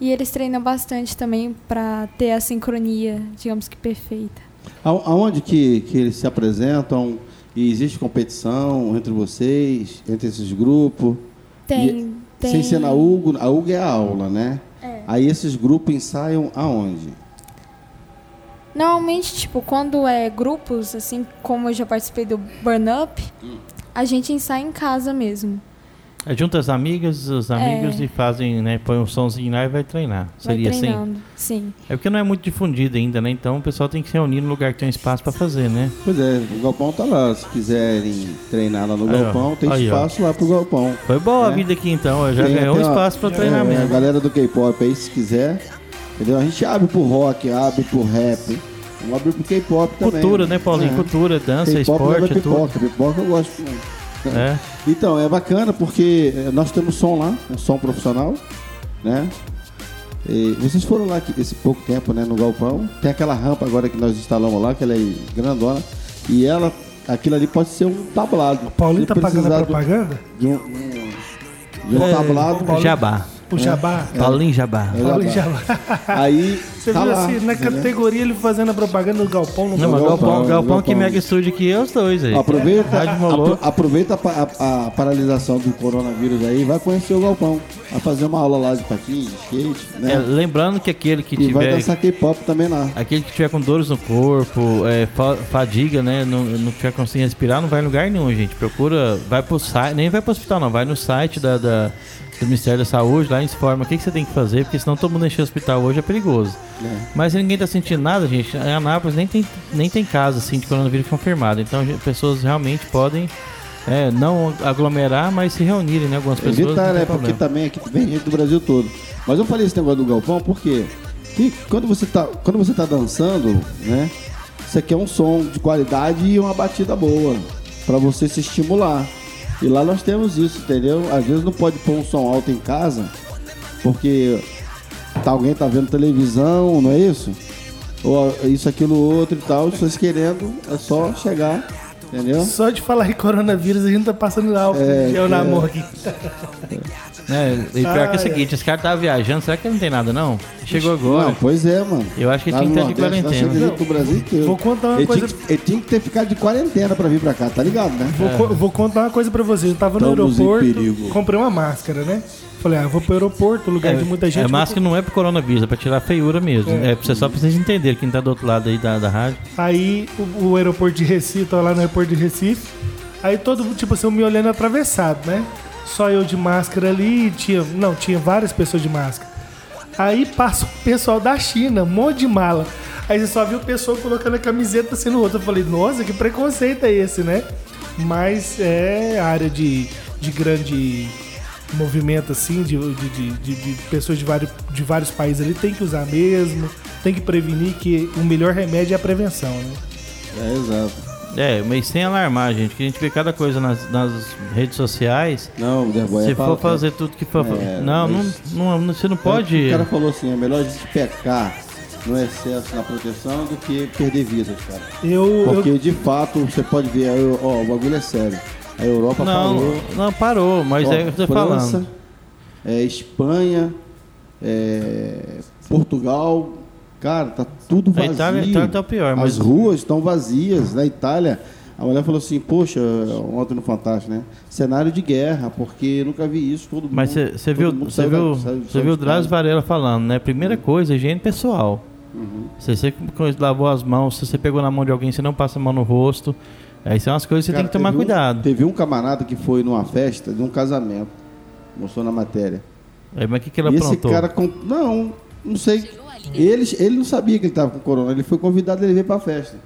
E eles treinam bastante também para ter a sincronia, digamos que perfeita. Aonde que, que eles se apresentam? E existe competição entre vocês, entre esses grupos? Tem, tem. Sem ser na UGO, a UGO é a aula, né? É. Aí esses grupos ensaiam aonde? Normalmente, tipo, quando é grupos, assim como eu já participei do Burn Up, a gente ensaia em casa mesmo. É, junta as amigas, os amigos É. e fazem, né? Põe um somzinho lá e vai treinar. Vai Seria assim? treinando. Sim. É porque não é muito difundido ainda, né? Então o pessoal tem que se reunir no lugar que tem espaço pra fazer, né? Pois é, o galpão tá lá. Se quiserem treinar lá no Aí, ó. galpão, tem Aí, ó. espaço lá pro galpão. Foi boa a É. vida aqui então, já Tem ganhou um ó, espaço pra É, a treinamento. galera do K-pop aí, se quiser. Entendeu? A gente abre pro rock, abre pro rap. Vamos abrir pro K-pop também. Cultura, né, Paulinho? É. Cultura, dança, leva esporte, tudo. pipoca. Pipoca eu gosto muito. É. Então, é bacana porque eh, nós temos som lá, um som profissional, né? E vocês foram lá esse pouco tempo, né, no galpão. Tem aquela rampa agora que nós instalamos lá, que ela é grandona. E ela, aquilo ali pode ser um tablado. Paulinho Se tá pagando a propaganda? De um, de um tablado. Jabá. O Jabá. Paulinho Jabá. É Paulinho Jabá. Jabá. Aí, Você tá viu lá, assim, na categoria ele fazendo a propaganda do Galpão no Não, mas Galpão, Galpão, Galpão, que Mega Studio aqui é os dois aí. Aproveita, aproveita a, a- a paralisação do coronavírus aí e vai conhecer o galpão. Vai fazer uma aula lá de patins, de skate, É, né? lembrando que aquele que e vai tiver dançar K-pop também lá. Aquele que tiver com dores no corpo, é, fa- fadiga, né? Não, não tiver conseguindo respirar, não vai em lugar nenhum, gente. Procura, vai pro site, nem vai pro hospital, não. Vai no site da, da- do Ministério da Saúde, lá informa o que, que você tem que fazer, porque senão todo mundo encher o hospital hoje é perigoso. É. Mas ninguém tá sentindo nada, gente, em Anápolis nem tem, nem tem caso assim, de coronavírus confirmado. Então, gente, pessoas realmente podem é, não aglomerar, mas se reunirem, né? Algumas pessoas. Evitar, né? Porque também aqui vem gente do Brasil todo. Mas eu falei esse negócio do galpão porque que quando você tá, quando você tá dançando, né? Você quer um som de qualidade e uma batida boa pra você se estimular. E lá nós temos isso, entendeu? Às vezes não pode pôr um som alto em casa porque tá, alguém tá vendo televisão, não é isso? Ou isso, aquilo, outro e tal. Vocês querendo, é só chegar, entendeu? Só de falar em coronavírus, a gente tá passando álcool É, na é. mão aqui. É, e pior que é Ah, o seguinte, esse cara tava viajando, será que ele não tem nada, não? Chegou agora. Não, pois é, mano. Eu acho que ele tinha que no estar de quarentena. do Brasil inteiro. Vou contar uma ele coisa- Tinha que, ele tinha que ter ficado de quarentena pra vir pra cá, tá ligado, né? Vou, co- vou contar uma coisa pra vocês. Eu tava no Estamos em aeroporto, comprei uma máscara, né? Falei, ah, vou pro aeroporto, lugar de muita gente. É, vou máscara não é pro coronavírus, é pra tirar a feiura mesmo. É, pra você só precisa entender quem tá do outro lado aí da, da rádio. Aí o, o aeroporto de Recife, tava lá no aeroporto de Recife. Aí todo mundo, tipo assim, eu me olhando atravessado, né? Só eu de máscara ali, tinha. Não, tinha várias pessoas de máscara. Aí passa o pessoal da China, um monte de mala. Aí você só viu o pessoal colocando a camiseta assim no outro. Eu falei, nossa, que preconceito é esse, né? Mas é área de, de grande movimento, assim, de, de, de, de- de pessoas de vários, de vários países ali. Tem que usar mesmo, tem que prevenir que o melhor remédio é a prevenção, né? É, exato. É, mas sem alarmar, gente, que a gente vê cada coisa nas, nas redes sociais. Não, Derboy, Se é for fazer tudo que for. É, não, não, mas- não, não- você não é, pode. O cara falou assim, é melhor a gente pecar no excesso na proteção do que perder vidas, cara. Eu, Porque eu de fato, você pode ver, a Eu- ó, o bagulho é sério. A Europa Não, parou. não parou, mas Ó, é o que eu tô França, falando. é, Espanha, é, Portugal, cara, tá tudo A vazio. Itália, a Itália tá pior, mas As ruas estão vazias. Na Itália, a mulher falou assim, poxa, ontem no Fantástico, né? Cenário de guerra, porque nunca vi isso, todo. Mas você viu, você viu, você viu o Drauzio. Varela falando, né? Primeira coisa, higiene pessoal. Uhum. Se você lavou as mãos, se você pegou na mão de alguém, você não passa a mão no rosto. Aí são as coisas que você Cara, tem que tomar teve um- cuidado. Teve um camarada que foi numa festa de um casamento, mostrou na matéria. Aí, mas o que, que ela e esse aprontou? cara, com- não, não sei. Ele, ele não sabia que ele estava com corona, ele foi convidado, ele veio para a festa.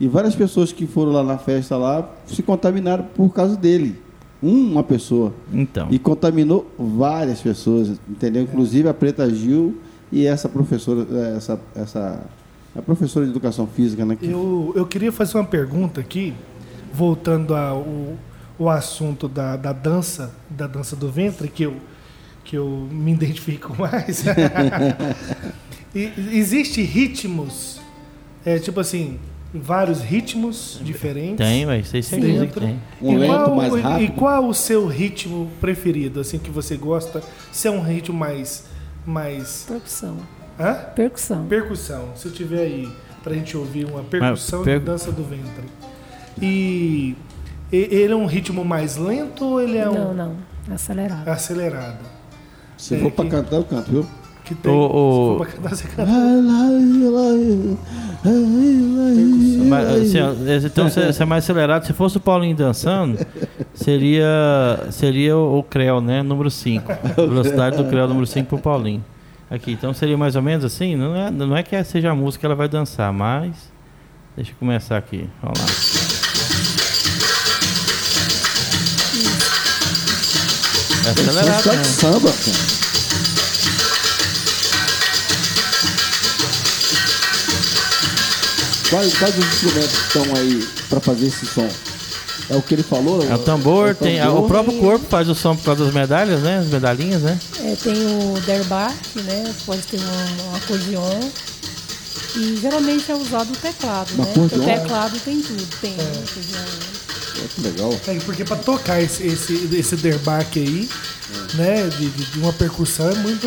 E várias pessoas que foram lá na festa lá se contaminaram por causa dele. Uma pessoa. Então. E contaminou várias pessoas, entendeu? Inclusive a Preta Gil e essa professora, eh, essa, essa a professora de educação física, né? que- Eu, eu queria fazer uma pergunta aqui, voltando ao o assunto da, da dança, da dança do ventre, que eu, que eu me identifico mais. E- Existe ritmos, é, tipo assim, vários ritmos diferentes. Tem, certeza que Dentro. tem. Um e lento qual, mais rápido. E qual o seu ritmo preferido, assim, que você gosta? Se é um ritmo mais mais. Percussão. Hã? Percussão. Percussão. Se tiver aí pra gente ouvir uma percussão per- de dança do ventre. E ele é um ritmo mais lento ou ele é um Não, não. Acelerado. acelerado? Se É, for pra que- cantar, eu canto, viu? Que tem. O- o- Se for pra cantar, você. Mas, assim, então, se, se é mais acelerado, se fosse o Paulinho dançando, seria, seria o, o Creu, né? Número 5. Velocidade do Creu, número 5 pro Paulinho. Aqui, então seria mais ou menos assim? Não é, não é que seja a música que ela vai dançar, mas. Deixa eu começar aqui. Vamos lá. É acelerado, né? samba, cara. Quais, quais os instrumentos que estão aí pra fazer esse som? É o que ele falou? É o tambor, É tem, tambor o próprio corpo faz o som por causa das medalhas, né? As medalhinhas, né? É, tem o derbac, né? Pode ter um, um acordeon. E geralmente é usado o teclado, Um né? acordeon? O teclado tem tudo. Tem acordeon. É, que legal. É, porque pra tocar esse, esse, esse derbaque aí, né, de, de- de uma percussão é muito.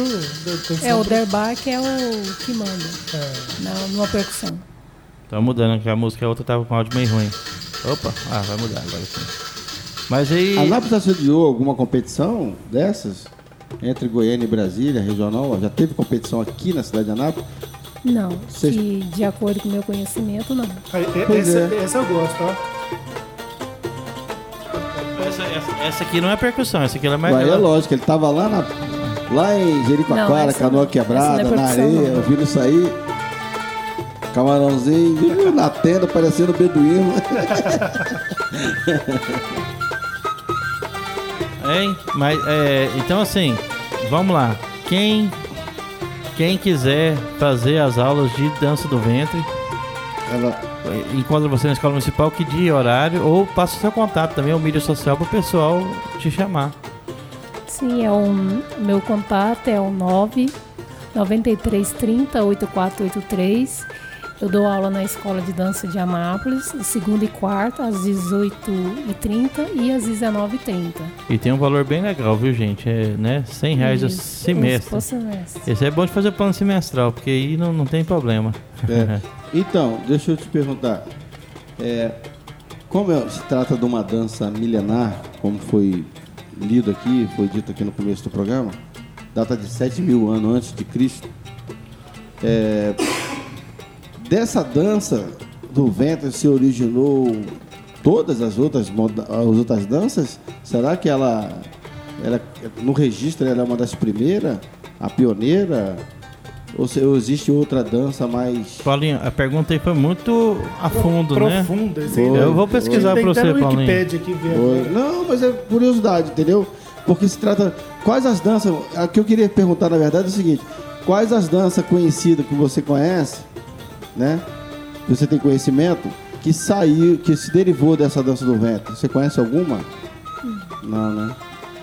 É, o derbac é o que manda é. na, numa percussão. Tá mudando, que a música a outra tava com áudio meio ruim. Opa, ah, vai mudar agora sim. Mas aí. A NAP já sediou alguma competição dessas? Entre Goiânia e Brasília, regional? Já teve competição aqui na cidade de Anápolis? Não, Vocês- que de acordo com o meu conhecimento, não. É- essa, é. essa eu gosto, ó. Essa, essa- essa aqui não é percussão, essa aqui ela é mais. Aí é lógico, ele tava lá, na, lá em Jericoacoara, canoa não. quebrada, é na areia, não. ouvindo isso aí. Camarãozinho, na tenda, parecendo beduíno. Hein? Mas, é, então assim, vamos lá. Quem, quem quiser fazer as aulas de dança do ventre, Ela, encontra você na escola municipal, que dia e horário, ou passa o seu contato também, o mídia social, para o pessoal te chamar. Sim, é um, meu contato é o 9 9330 8483. Eu dou aula na Escola de Dança de Anápolis, segunda e quarta, às 18h30 e às 19h30. E tem um valor bem legal, viu, gente? É, né? 100 reais o Isso, semestre. por semestre. Esse é bom de fazer plano semestral, porque aí não, não tem problema. é. Então, deixa eu te perguntar. É, como é- se trata de uma dança milenar, como foi lido aqui, foi dito aqui no começo do programa, data de 7 mil anos antes de Cristo. É, dessa dança do ventre se originou todas as outras, as outras danças? Será que ela, ela no registro ela é uma das primeiras, a pioneira? Ou, se, ou existe outra dança mais Paulinho, a pergunta aí foi muito a fundo, né? Profunda. Foi. né? Eu vou pesquisar até você, Paulinho. Wikipedia aqui ver. Não, mas é curiosidade, entendeu? Porque se trata. Quais as danças. A que eu queria perguntar, na verdade, é o seguinte: quais as danças conhecidas que você conhece, né? Você tem conhecimento, que saiu, que se derivou dessa dança do vento? Você conhece alguma? Não, né?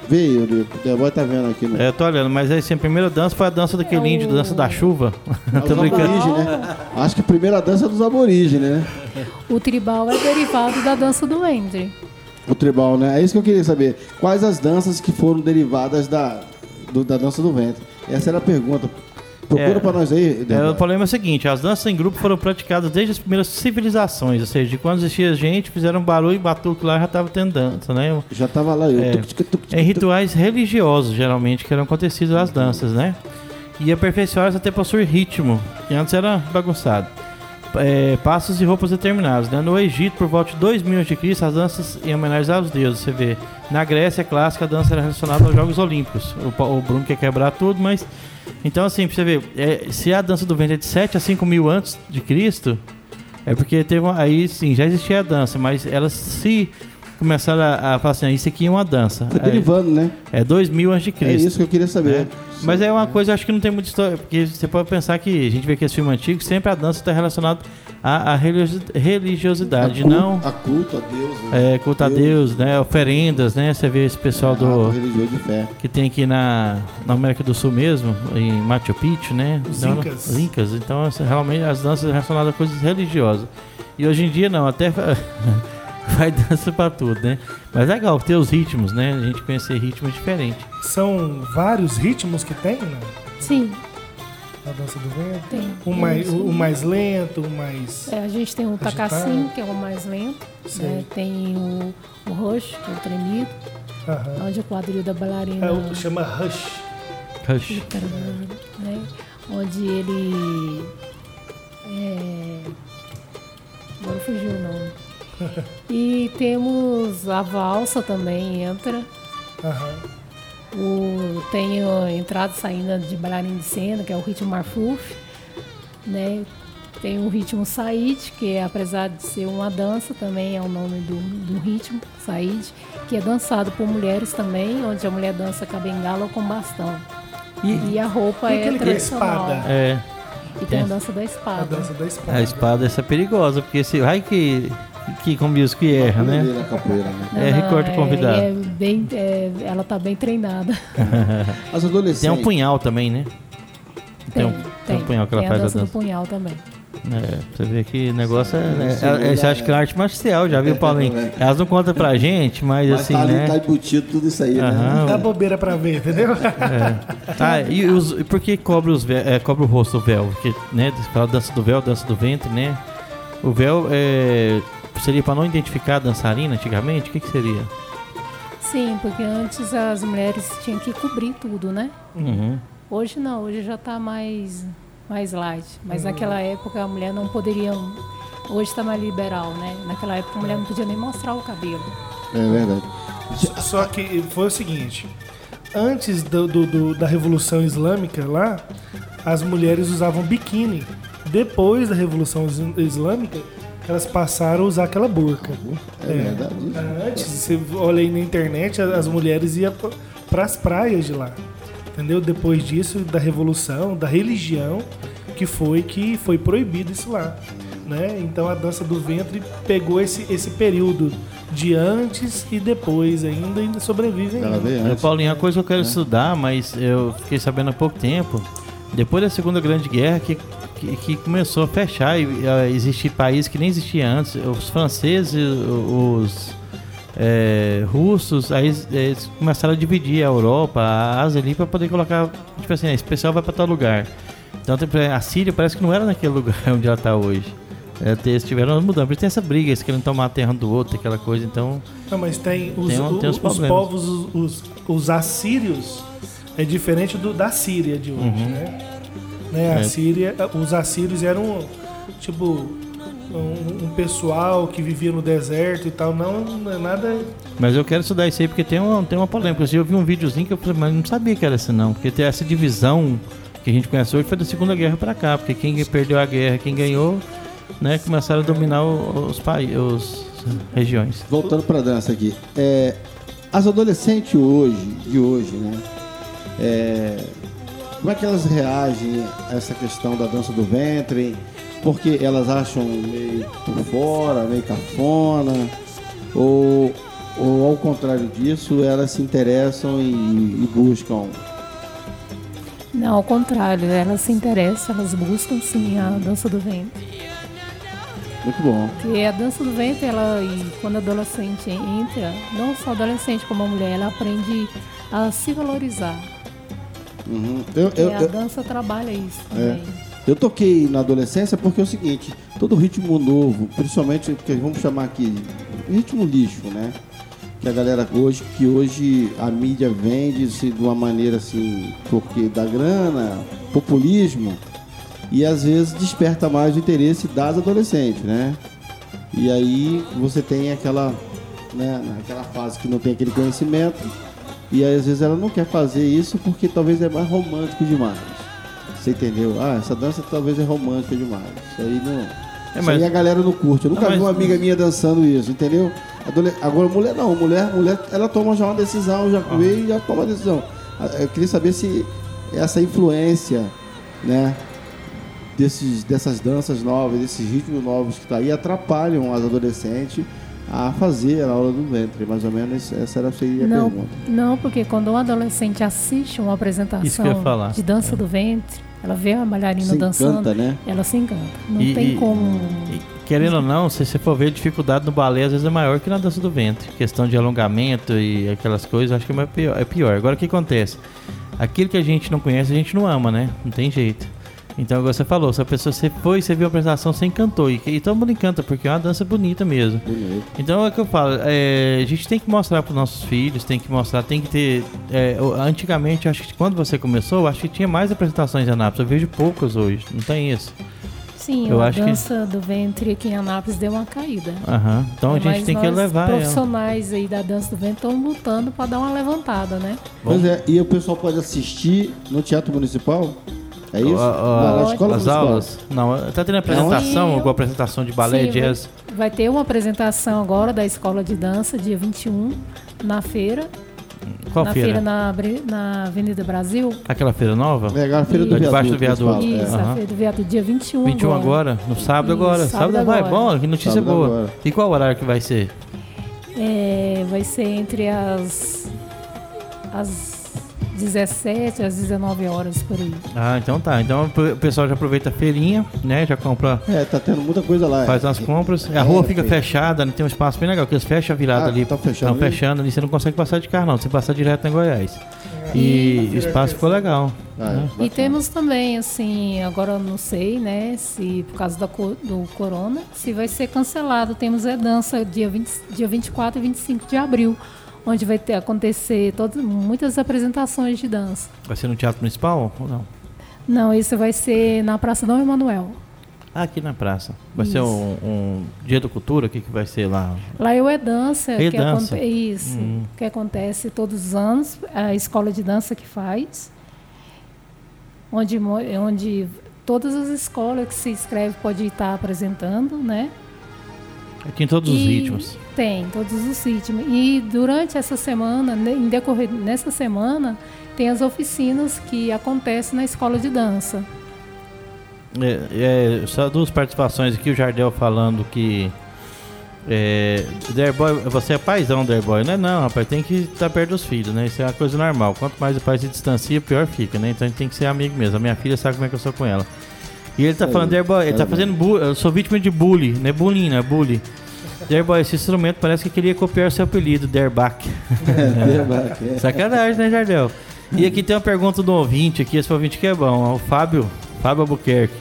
Vê aí, Eurico. O Deboy tá vendo aqui. No... É, eu tô olhando, mas aí sim, a primeira dança foi a dança daquele É o- índio, dança da chuva. É tô os brincando. aborígenes, né? Acho que a primeira dança é dos aborígenes, né? O tribal é derivado da dança do ventre. O tribal, né? É isso que eu queria saber. Quais as danças que foram derivadas da, do- da dança do ventre? Essa era a pergunta. Procura É. pra nós aí. É, o problema é o seguinte, as danças em grupo foram praticadas desde as primeiras civilizações, ou seja, de quando existia gente, fizeram barulho e batuque lá, já tava tendo dança, né? Já tava lá eu. É. Tuc, tuc, tuc, Em rituais religiosos, geralmente, que eram acontecidos as danças, né? E aperfeiçoadas até possuir ritmo, que antes era bagunçado. É, passos e roupas determinados, né? No Egito, por volta de 2000 a.C., as danças em homenagem aos deuses, você vê. Na Grécia clássica, a dança era relacionada aos Jogos Olímpicos. O, o Bruno quer quebrar tudo, mas... Então, assim, pra você ver, é, se a dança do ventre é de 7 a 5 mil antes de Cristo, é porque teve uma, aí sim, já existia a dança, mas elas se começaram a, a falar assim, "Ah, isso aqui é uma dança. Foi derivando, né? É, é 2000 antes de É Cristo. isso que eu queria saber. né? Mas é uma coisa, acho que não tem muita história, porque você pode pensar que a gente vê que esse filme antigo, sempre a dança está relacionada à religiosi- religiosidade, a culto, não A culto a Deus. né? é, culto a Deus, né? Oferendas, né? Você vê esse pessoal Ato do religioso de fé. que tem aqui na, na América do Sul mesmo, em Machu Picchu, né? Os Então, Incas. Os Incas. Então, realmente, as danças relacionadas a coisas religiosas. E hoje em dia, não, até vai dança pra tudo, né? Mas é legal ter os ritmos, né? A gente conhecer ritmos diferentes. São vários ritmos que tem, né? Sim, na dança do ventre? tem. O mais, o, o mais lento, o mais. É, a gente tem o Agitado. tacacim, que é o mais lento. Né? Tem o, o rush, que é o tremido, Aham. onde o quadril da bailarina É o- chama Rush. Rush. né? Onde ele. É... Agora fugiu o nome. E temos a valsa também entra. Aham. O, tem a entrada e saída de bailarina de cena, que é o ritmo marfuf, né? Tem o ritmo said, que é, apesar de ser uma dança, também é o nome do, do ritmo, said, que é dançado por mulheres também, onde a mulher dança com a bengala ou com bastão. E, a roupa E é aquele que é tradicional. espada? É, E tem a Tem. dança da A espada. dança da espada. a espada essa é perigosa, porque se vai que, que como diz que erra, né? Na capoeira, né? É, recorte convidado. É bem, é, ela tá bem treinada. As adolescentes. Tem um punhal também, né? Tem, um, tem um punhal que ela tem faz a dança a do dança. punhal também. É, você vê que o negócio é. Sim, é, é, você é, acha que é arte marcial, já viu, Paulinho? É. Elas não contam pra gente, mas, Mas assim, tá ali, né? tá embutido tudo isso aí, né? Aham. Dá bobeira pra ver, entendeu? Tá, e, os, e por que cobre, os é, cobre o rosto o véu? Porque, né, fala dança do véu, dança do ventre, né? O véu é, seria pra não identificar a dançarina antigamente? O que, que seria? Sim, porque antes as mulheres tinham que cobrir tudo, né? Uhum. Hoje não, hoje já tá mais, mais light. Mas Uhum. naquela época a mulher não poderia. Hoje tá mais liberal, né? Naquela época a mulher não podia nem mostrar o cabelo. É verdade. Só que foi o seguinte: antes do, do- do- da Revolução Islâmica lá, as mulheres usavam biquíni. Depois da Revolução Is- Islâmica, elas passaram a usar aquela burca. É, verdade. Antes, você olha aí na internet, a- as mulheres iam para as praias de lá. Entendeu? Depois disso, da revolução, da religião, que foi que foi proibido isso lá. Né? Então a dança do ventre pegou esse, esse período de antes e depois ainda, ainda sobrevive ainda. É. Paulinho, uma coisa que eu quero estudar, mas eu fiquei sabendo há pouco tempo, depois da Segunda Grande Guerra, que, que, que começou a fechar e a existir países que nem existia antes. Os franceses, os é, russos, aí eles, começaram a dividir a Europa, a Ásia ali, para poder colocar, tipo assim, esse pessoal vai para tal lugar. Então, a Síria parece que não era naquele lugar onde ela está hoje. É, eles tiveram isso tem essa briga, eles querem tomar a terra um do outro, aquela coisa, então... Não, mas tem os, Tem um- tem os os povos, os, os, os assírios, é diferente do, da Síria de hoje, né? Né, A. É. Síria, os assírios eram, tipo, um, um pessoal que vivia no deserto e tal, não, não é nada... Mas eu quero estudar isso aí porque tem uma, tem uma polêmica. Eu vi um videozinho que eu falei, mas não sabia que era assim não. Porque tem essa divisão que a gente conhece hoje foi da Segunda Guerra pra cá. Porque quem perdeu a guerra, quem ganhou, né, começaram a dominar os países, os regiões. Voltando pra dança aqui. É, as adolescentes hoje, de hoje, né? É, como é que elas reagem a essa questão da dança do ventre? Porque elas acham meio por fora, meio cafona? Ou, ou ao contrário disso, elas se interessam e, e buscam? Não, ao contrário, elas se interessam, elas buscam sim a dança do ventre. Muito bom. Porque a dança do ventre, ela, quando a adolescente entra, não só adolescente como a mulher, ela aprende a se valorizar. Uhum. Eu, E eu, a eu, dança trabalha isso É. também. Eu toquei na adolescência porque é o seguinte, todo ritmo novo, principalmente que vamos chamar aqui ritmo lixo, né? Que a galera hoje, que hoje a mídia vende-se de uma maneira assim, porque dá grana, populismo, e às vezes desperta mais o interesse das adolescentes, né? E aí você tem aquela, né, naquela fase que não tem aquele conhecimento, e às vezes ela não quer fazer isso porque talvez é mais romântico demais. Você entendeu? Ah, essa dança talvez é romântica demais. Isso aí não. isso É, mas- aí a galera não curte. Eu nunca Não, vi mas- uma amiga minha dançando isso, entendeu? Adole- Agora mulher não, mulher, mulher ela toma já uma decisão, já veio e já toma uma decisão. Ah, Eu queria saber se essa influência, né, desses, dessas danças novas, desses ritmos novos que tá aí, atrapalham as adolescentes a fazer a aula do ventre. Mais ou menos essa era seria a Não, pergunta. não, porque quando um adolescente assiste uma apresentação falar. de dança do ventre, ela vê a bailarina Se dançando, encanta, né? ela se encanta. Não E- tem como. E, querendo ou não, se você for ver a dificuldade no balé, às vezes é maior que na dança do ventre. Questão de alongamento e aquelas coisas, acho que é pior. É pior. Agora o que acontece? aquilo que a gente não conhece, a gente não ama, né? Não tem jeito. Então, igual você falou, se a pessoa você foi, você viu a apresentação, você encantou. E, e todo mundo encanta, porque é uma dança bonita mesmo. Bonito. Então é o que eu falo, é, a gente tem que mostrar para nossos filhos, tem que mostrar, tem que ter. é, o- antigamente, acho que quando você começou, eu acho que tinha mais apresentações em Anápolis. Eu vejo poucas hoje, não tem isso. Sim, Eu a acho que- dança do ventre aqui em Anápolis deu uma caída. Aham. Então a Mas gente tem que elevar ela. profissionais aí da dança do ventre estão lutando para dar uma levantada, né? Pois é, e o pessoal pode assistir no Teatro Municipal? É isso? A- a- escola as aulas? Não, tá tendo apresentação, alguma apresentação de balé, Sim, jazz. Vai ter uma apresentação agora da Escola de Dança, dia 21, na feira. Qual na feira? feira na, Avenida Brasil. Aquela feira nova? É, agora a feira do É debaixo viaduto. do viaduto. Isso, é. Aham. a feira do viaduto, dia 21, 21 agora. agora, no sábado Isso, agora. sábado Sábado, vai, agora. bom, que notícia Sábado boa. agora. E qual horário que vai ser? É, vai ser entre as, as 17 às 19 horas por aí. Ah, então tá. Então o pessoal já aproveita a feirinha, né? Já compra, É, tá tendo muita coisa lá. faz é. as compras. A rua É, fica fechada, né? tem um espaço bem legal, que eles fecham a virada Ah, ali. tão fechando Estão fechando ali, você não consegue passar de carro não, você passa direto em Goiás. E o espaço ficou legal. Ah, é, né? bacana. E temos também, assim, agora eu não sei, né, se por causa da, do corona, se vai ser cancelado. Temos a dança dia, 20, dia 24 e 25 de abril, onde vai ter, acontecer todas, muitas apresentações de dança. Vai ser no Teatro Municipal ou não? Não, isso vai ser na Praça Dom Emanuel. Ah, aqui na praça. Vai ser Isso. um, um Dia da Cultura, o que, que vai ser lá? Lá é o E-Dança, É que, dança. aconte- isso, Hum. que acontece todos os anos, a escola de dança que faz, onde, onde todas as escolas que se inscreve podem estar apresentando, né? Aqui em todos os E ritmos. Tem, todos os ritmos. E durante essa semana, em decorrer nessa semana, tem as oficinas que acontecem na escola de dança. É, é, só duas participações aqui, o Jardel falando que. É, Derboy, você é paizão, Derboy, não é não, rapaz, tem que estar perto dos filhos, né? Isso é uma coisa normal. Quanto mais o pai se distancia, pior fica, né? Então a gente tem que ser amigo mesmo. A minha filha sabe como é que eu sou com ela. E ele tá Aí, falando, Derboy, ele tá parabéns. fazendo bullying, eu sou vítima de bullying, não é bullying, não é bullying. Derboy, esse instrumento parece que queria copiar seu apelido, Derbach. É, é. Sacanagem, né, Jardel? E aqui tem uma pergunta do ouvinte aqui, esse ouvinte que é bom, o Fábio, Fábio Albuquerque.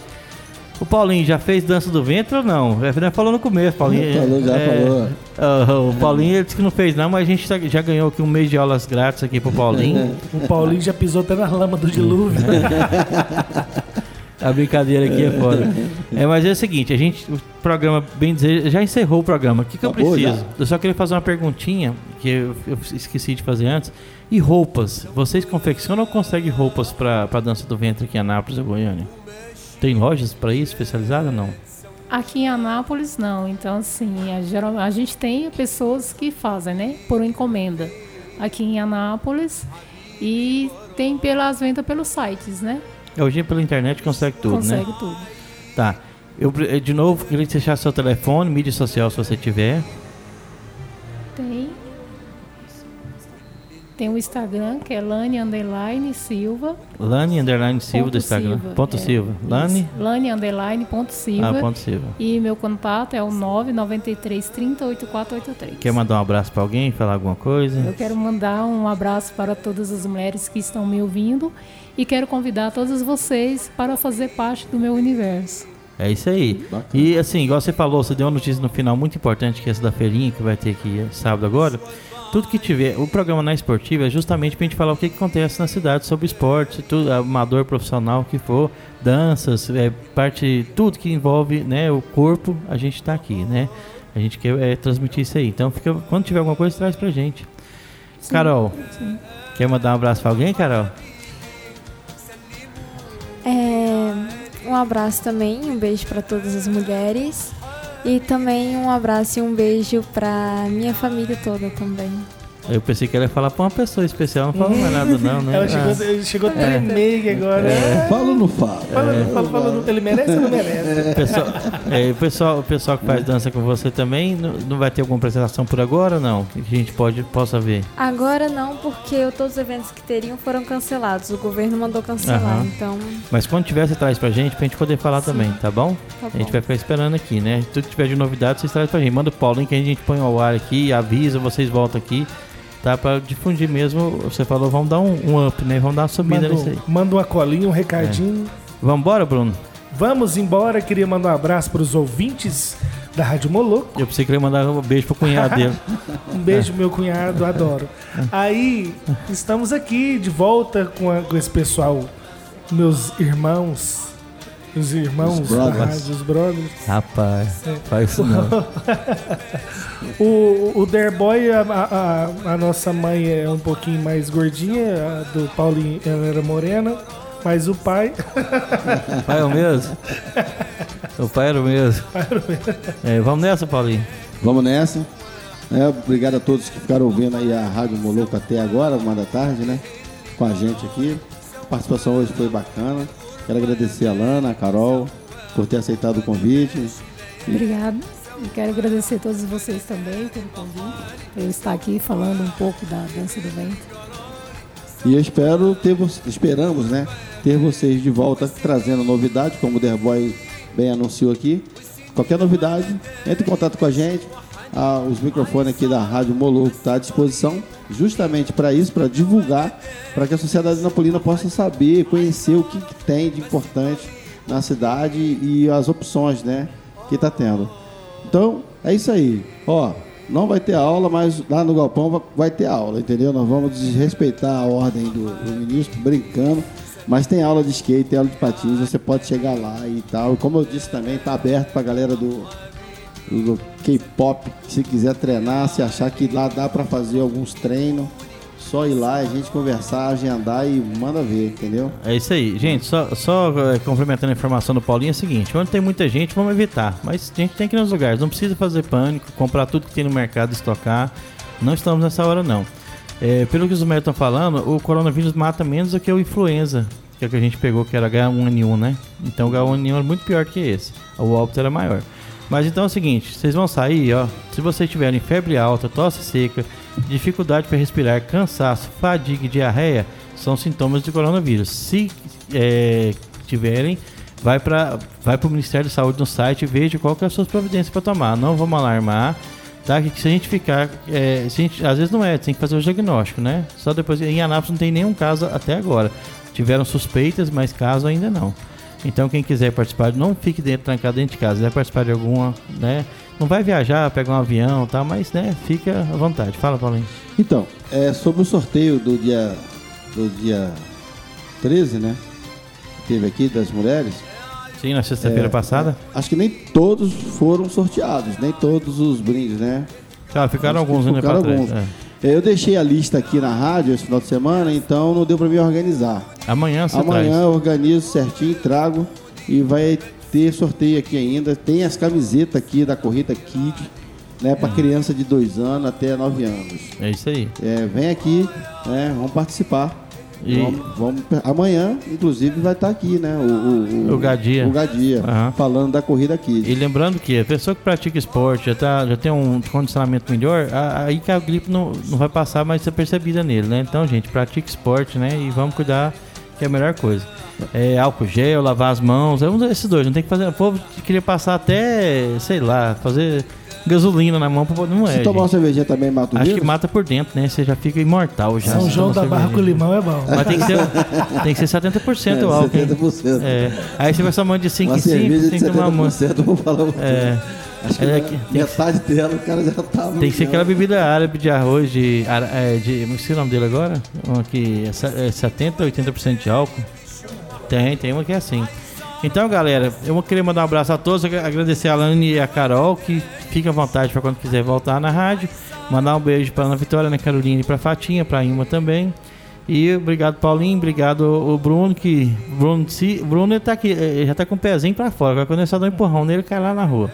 O Paulinho já fez dança do ventre ou não? É, né, falou no começo, Paulinho. Falou, já falou. ah, o Paulinho ele disse que não fez não, mas a gente tá- já ganhou aqui um mês de aulas grátis aqui pro Paulinho. O Paulinho já pisou até na lama do dilúvio. A brincadeira aqui é foda. É, mas é o seguinte, a gente, o programa, bem dizer, já encerrou o programa. O que, que eu Acabou preciso? já? Eu só queria fazer uma perguntinha, que eu, eu esqueci de fazer antes. E roupas? Vocês confeccionam ou conseguem roupas pra, pra dança do ventre aqui em Anápolis ou Goiânia? Tem lojas pra isso, especializadas ou não? Aqui em Anápolis, não. Então, assim, a, geral, a gente tem pessoas que fazem, né? Por encomenda. Aqui em Anápolis. E tem pelas vendas pelos sites, né? Hoje pela internet consegue tudo, né? Consegue tudo. Tá. Eu, eh, de novo, queria deixasse seu telefone, mídia social se você tiver. Tem. Tem o Instagram, que é Lani Underline Silva. Lani Underline Silva ponto do Instagram. Silva, Ponto é, Silva. isso. Lani. Lani Underline ponto Silva. Ah, ponto Silva. E meu contato é o 993 30 8483. Quer mandar um abraço pra alguém, falar alguma coisa? Eu quero mandar um abraço para todas as mulheres que estão me ouvindo e quero convidar todos vocês para fazer parte do meu universo. É isso aí. Bacana. E assim, igual você falou, você deu uma notícia no final muito importante, que é essa da feirinha que vai ter aqui eh, sábado agora. Tudo que tiver, o programa na esportiva é justamente pra gente falar o que, que acontece na cidade sobre esporte, tudo, amador, profissional que for, danças, é, parte, tudo que envolve né, o corpo, a gente tá aqui, né? A gente quer é, transmitir isso aí. Então, fica, quando tiver alguma coisa, traz pra gente. Carol, sim. quer mandar um abraço pra alguém, Carol? Um abraço também, um beijo para todas as mulheres. E também um abraço e um beijo para minha família toda também. Eu pensei que ela ia falar pra uma pessoa especial, não falou mais nada não, né? Ela Ah. chegou, chegou a tremer aqui agora. Fala ou não fala? Fala, fala, fala, ele merece ou não merece? O pessoal, é, o, pessoal, o pessoal que faz dança com você também, não, não vai ter alguma apresentação por agora ou não? Que a gente pode, possa ver. Agora não, porque todos os eventos que teriam foram cancelados. O governo mandou cancelar, Aham. então Mas quando tiver, você traz pra gente, pra gente poder falar também, tá bom? tá A gente bom. vai ficar esperando aqui, né? Tudo que tiver de novidade, vocês trazem pra gente. Manda o Paulinho que a gente põe ao ar aqui, avisa, vocês voltam aqui, tá? Pra difundir mesmo. Você falou, vamos dar um, um up, né? Vamos dar uma subida Manda, nisso aí. manda uma colinha, um recadinho. Vamos embora, Bruno? Vamos embora. Queria mandar um abraço para os ouvintes da Rádio Moloco. Eu pensei que ele ia mandar um beijo pro cunhado dele. Um beijo, meu cunhado, adoro. Aí, estamos aqui de volta com, a- com esse pessoal, meus irmãos, os irmãos Os da brothers. rádio, os brothers. Rapaz, faz isso não. O, o Derboy, a, a, a nossa mãe é um pouquinho mais gordinha, a do Paulinho ela era morena, mas o pai, Pai é o mesmo? O pai era o mesmo. É, vamos nessa, Paulinho. Vamos nessa. É, obrigado a todos que ficaram ouvindo aí a Rádio Moloco até agora, uma da tarde, né? Com a gente aqui. A participação hoje foi bacana. Quero agradecer a Lana, a Carol, por ter aceitado o convite. Obrigada. E quero agradecer a todos vocês também pelo convite, por eu estar aqui falando um pouco da dança do ventre. E eu espero ter esperamos, né? Ter vocês de volta trazendo novidade, como o Derboy bem anunciou aqui. Qualquer novidade, entre em contato com a gente. Ah, os microfones aqui da Rádio Moloco estão à disposição, justamente para isso, para divulgar, para que a sociedade napolina possa saber, conhecer o que, que tem de importante na cidade e as opções, né? Que está tendo. Então, é isso aí. Ó, não vai ter aula, mas lá no Galpão va- vai ter aula, entendeu? Nós vamos desrespeitar a ordem do, do ministro, brincando. Mas tem aula de skate, tem aula de patins, você pode chegar lá e tal. Como eu disse também, tá aberto pra galera do, do K-pop, se quiser treinar, se achar que lá dá pra fazer alguns treinos, só ir lá, a gente conversar, agendar e manda ver, entendeu? É isso aí. Gente, só, só eh, complementando a informação do Paulinho, é o seguinte: onde tem muita gente, vamos evitar. Mas a gente tem que ir nos lugares. Não precisa fazer pânico, comprar tudo que tem no mercado, estocar. Não estamos nessa hora, não. É, pelo que os médicos estão falando, o coronavírus mata menos do que o influenza, que é o que a gente pegou, que era H1N1, né? Então o H1N1 é muito pior que esse. O óbito era maior. Mas então é o seguinte, vocês vão sair, ó. Se vocês tiverem febre alta, tosse seca, dificuldade para respirar, cansaço, fadiga e diarreia, são sintomas de coronavírus. Se é, tiverem, vai para vai o Ministério da Saúde no site e veja qual que é as suas providências para tomar. Não vamos alarmar. Tá? Que se a gente ficar. é, a gente- às vezes não é, tem que fazer o diagnóstico, né? Só depois. Em Anápolis não tem nenhum caso até agora. Tiveram suspeitas, mas caso ainda não. Então quem quiser participar, não fique dentro, trancado dentro de casa. Quiser participar de alguma, né? Não vai viajar, pegar um avião e tal, mas né, fica à vontade. Fala, Paulinho. Então, é sobre o sorteio do dia do dia 13, né? Que teve aqui das mulheres. Sim, na sexta-feira passada. Acho que nem todos foram sorteados, nem todos os brindes, né? Cara, ficaram Acho alguns ainda ficaram pra trás. alguns. é. Eu deixei a lista aqui na rádio esse final de semana, então não deu pra me organizar. Amanhã você Amanhã traz. eu organizo certinho, trago e vai ter sorteio aqui ainda. Tem as camisetas aqui da Corrida Kid, né, para criança de 2 anos até 9 anos. É isso aí. É, vem aqui, né, vamos participar. E- Vamos, vamos- amanhã, inclusive, vai estar aqui, né? O, O Gadia. O Gadia, Aham. falando da Corrida Kid. E lembrando que a pessoa que pratica esporte já, tá, já tem um condicionamento melhor, aí que a gripe não, não vai passar mais ser percebida nele, né? Então, gente, pratique esporte, né? E vamos cuidar, que é a melhor coisa. É, álcool gel, lavar as mãos, é um desses dois. Não tem que fazer. O povo queria passar até, sei lá, fazer gasolina na mão pra poder. Não é. Se tomar uma cervejinha também mata o Acho que vírus? mata por dentro, né? Você já fica imortal já. São João da Barra com limão é bom. Mas tem que ser, tem que ser 70% o álcool. hein? 70%. É. Aí você vai somando de 5 Uma em 5, cerveja de tem que tomar muito. 70%, eu vou falar você. É. Acho que É que- tem que- metade dela o cara já tá Tem que ser aquela bebida árabe de arroz de. É, de como que é o nome dele agora? Uma que é se- é 70, 80% de álcool. Tem, tem uma que é assim. Então, galera, eu queria mandar um abraço a todos, agra- agradecer a Alane e a Carol, que fica à vontade para quando quiser voltar na rádio. Mandar um beijo para Ana Vitória, Ana Carolina e para Fatinha, para Ilma também. E obrigado, Paulinho, obrigado o Bruno, que. Bruno, se, Bruno ele tá aqui, eh, já tá com o pezinho para fora. Agora quando ele só dá um empurrão nele, cai lá na rua.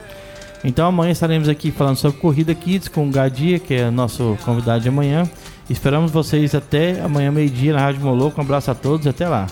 Então amanhã estaremos aqui falando sobre Corrida Kids com o Gadia, que é nosso convidado de amanhã. Esperamos vocês até amanhã, meio-dia, na Rádio Moloco. Um abraço a todos e até lá.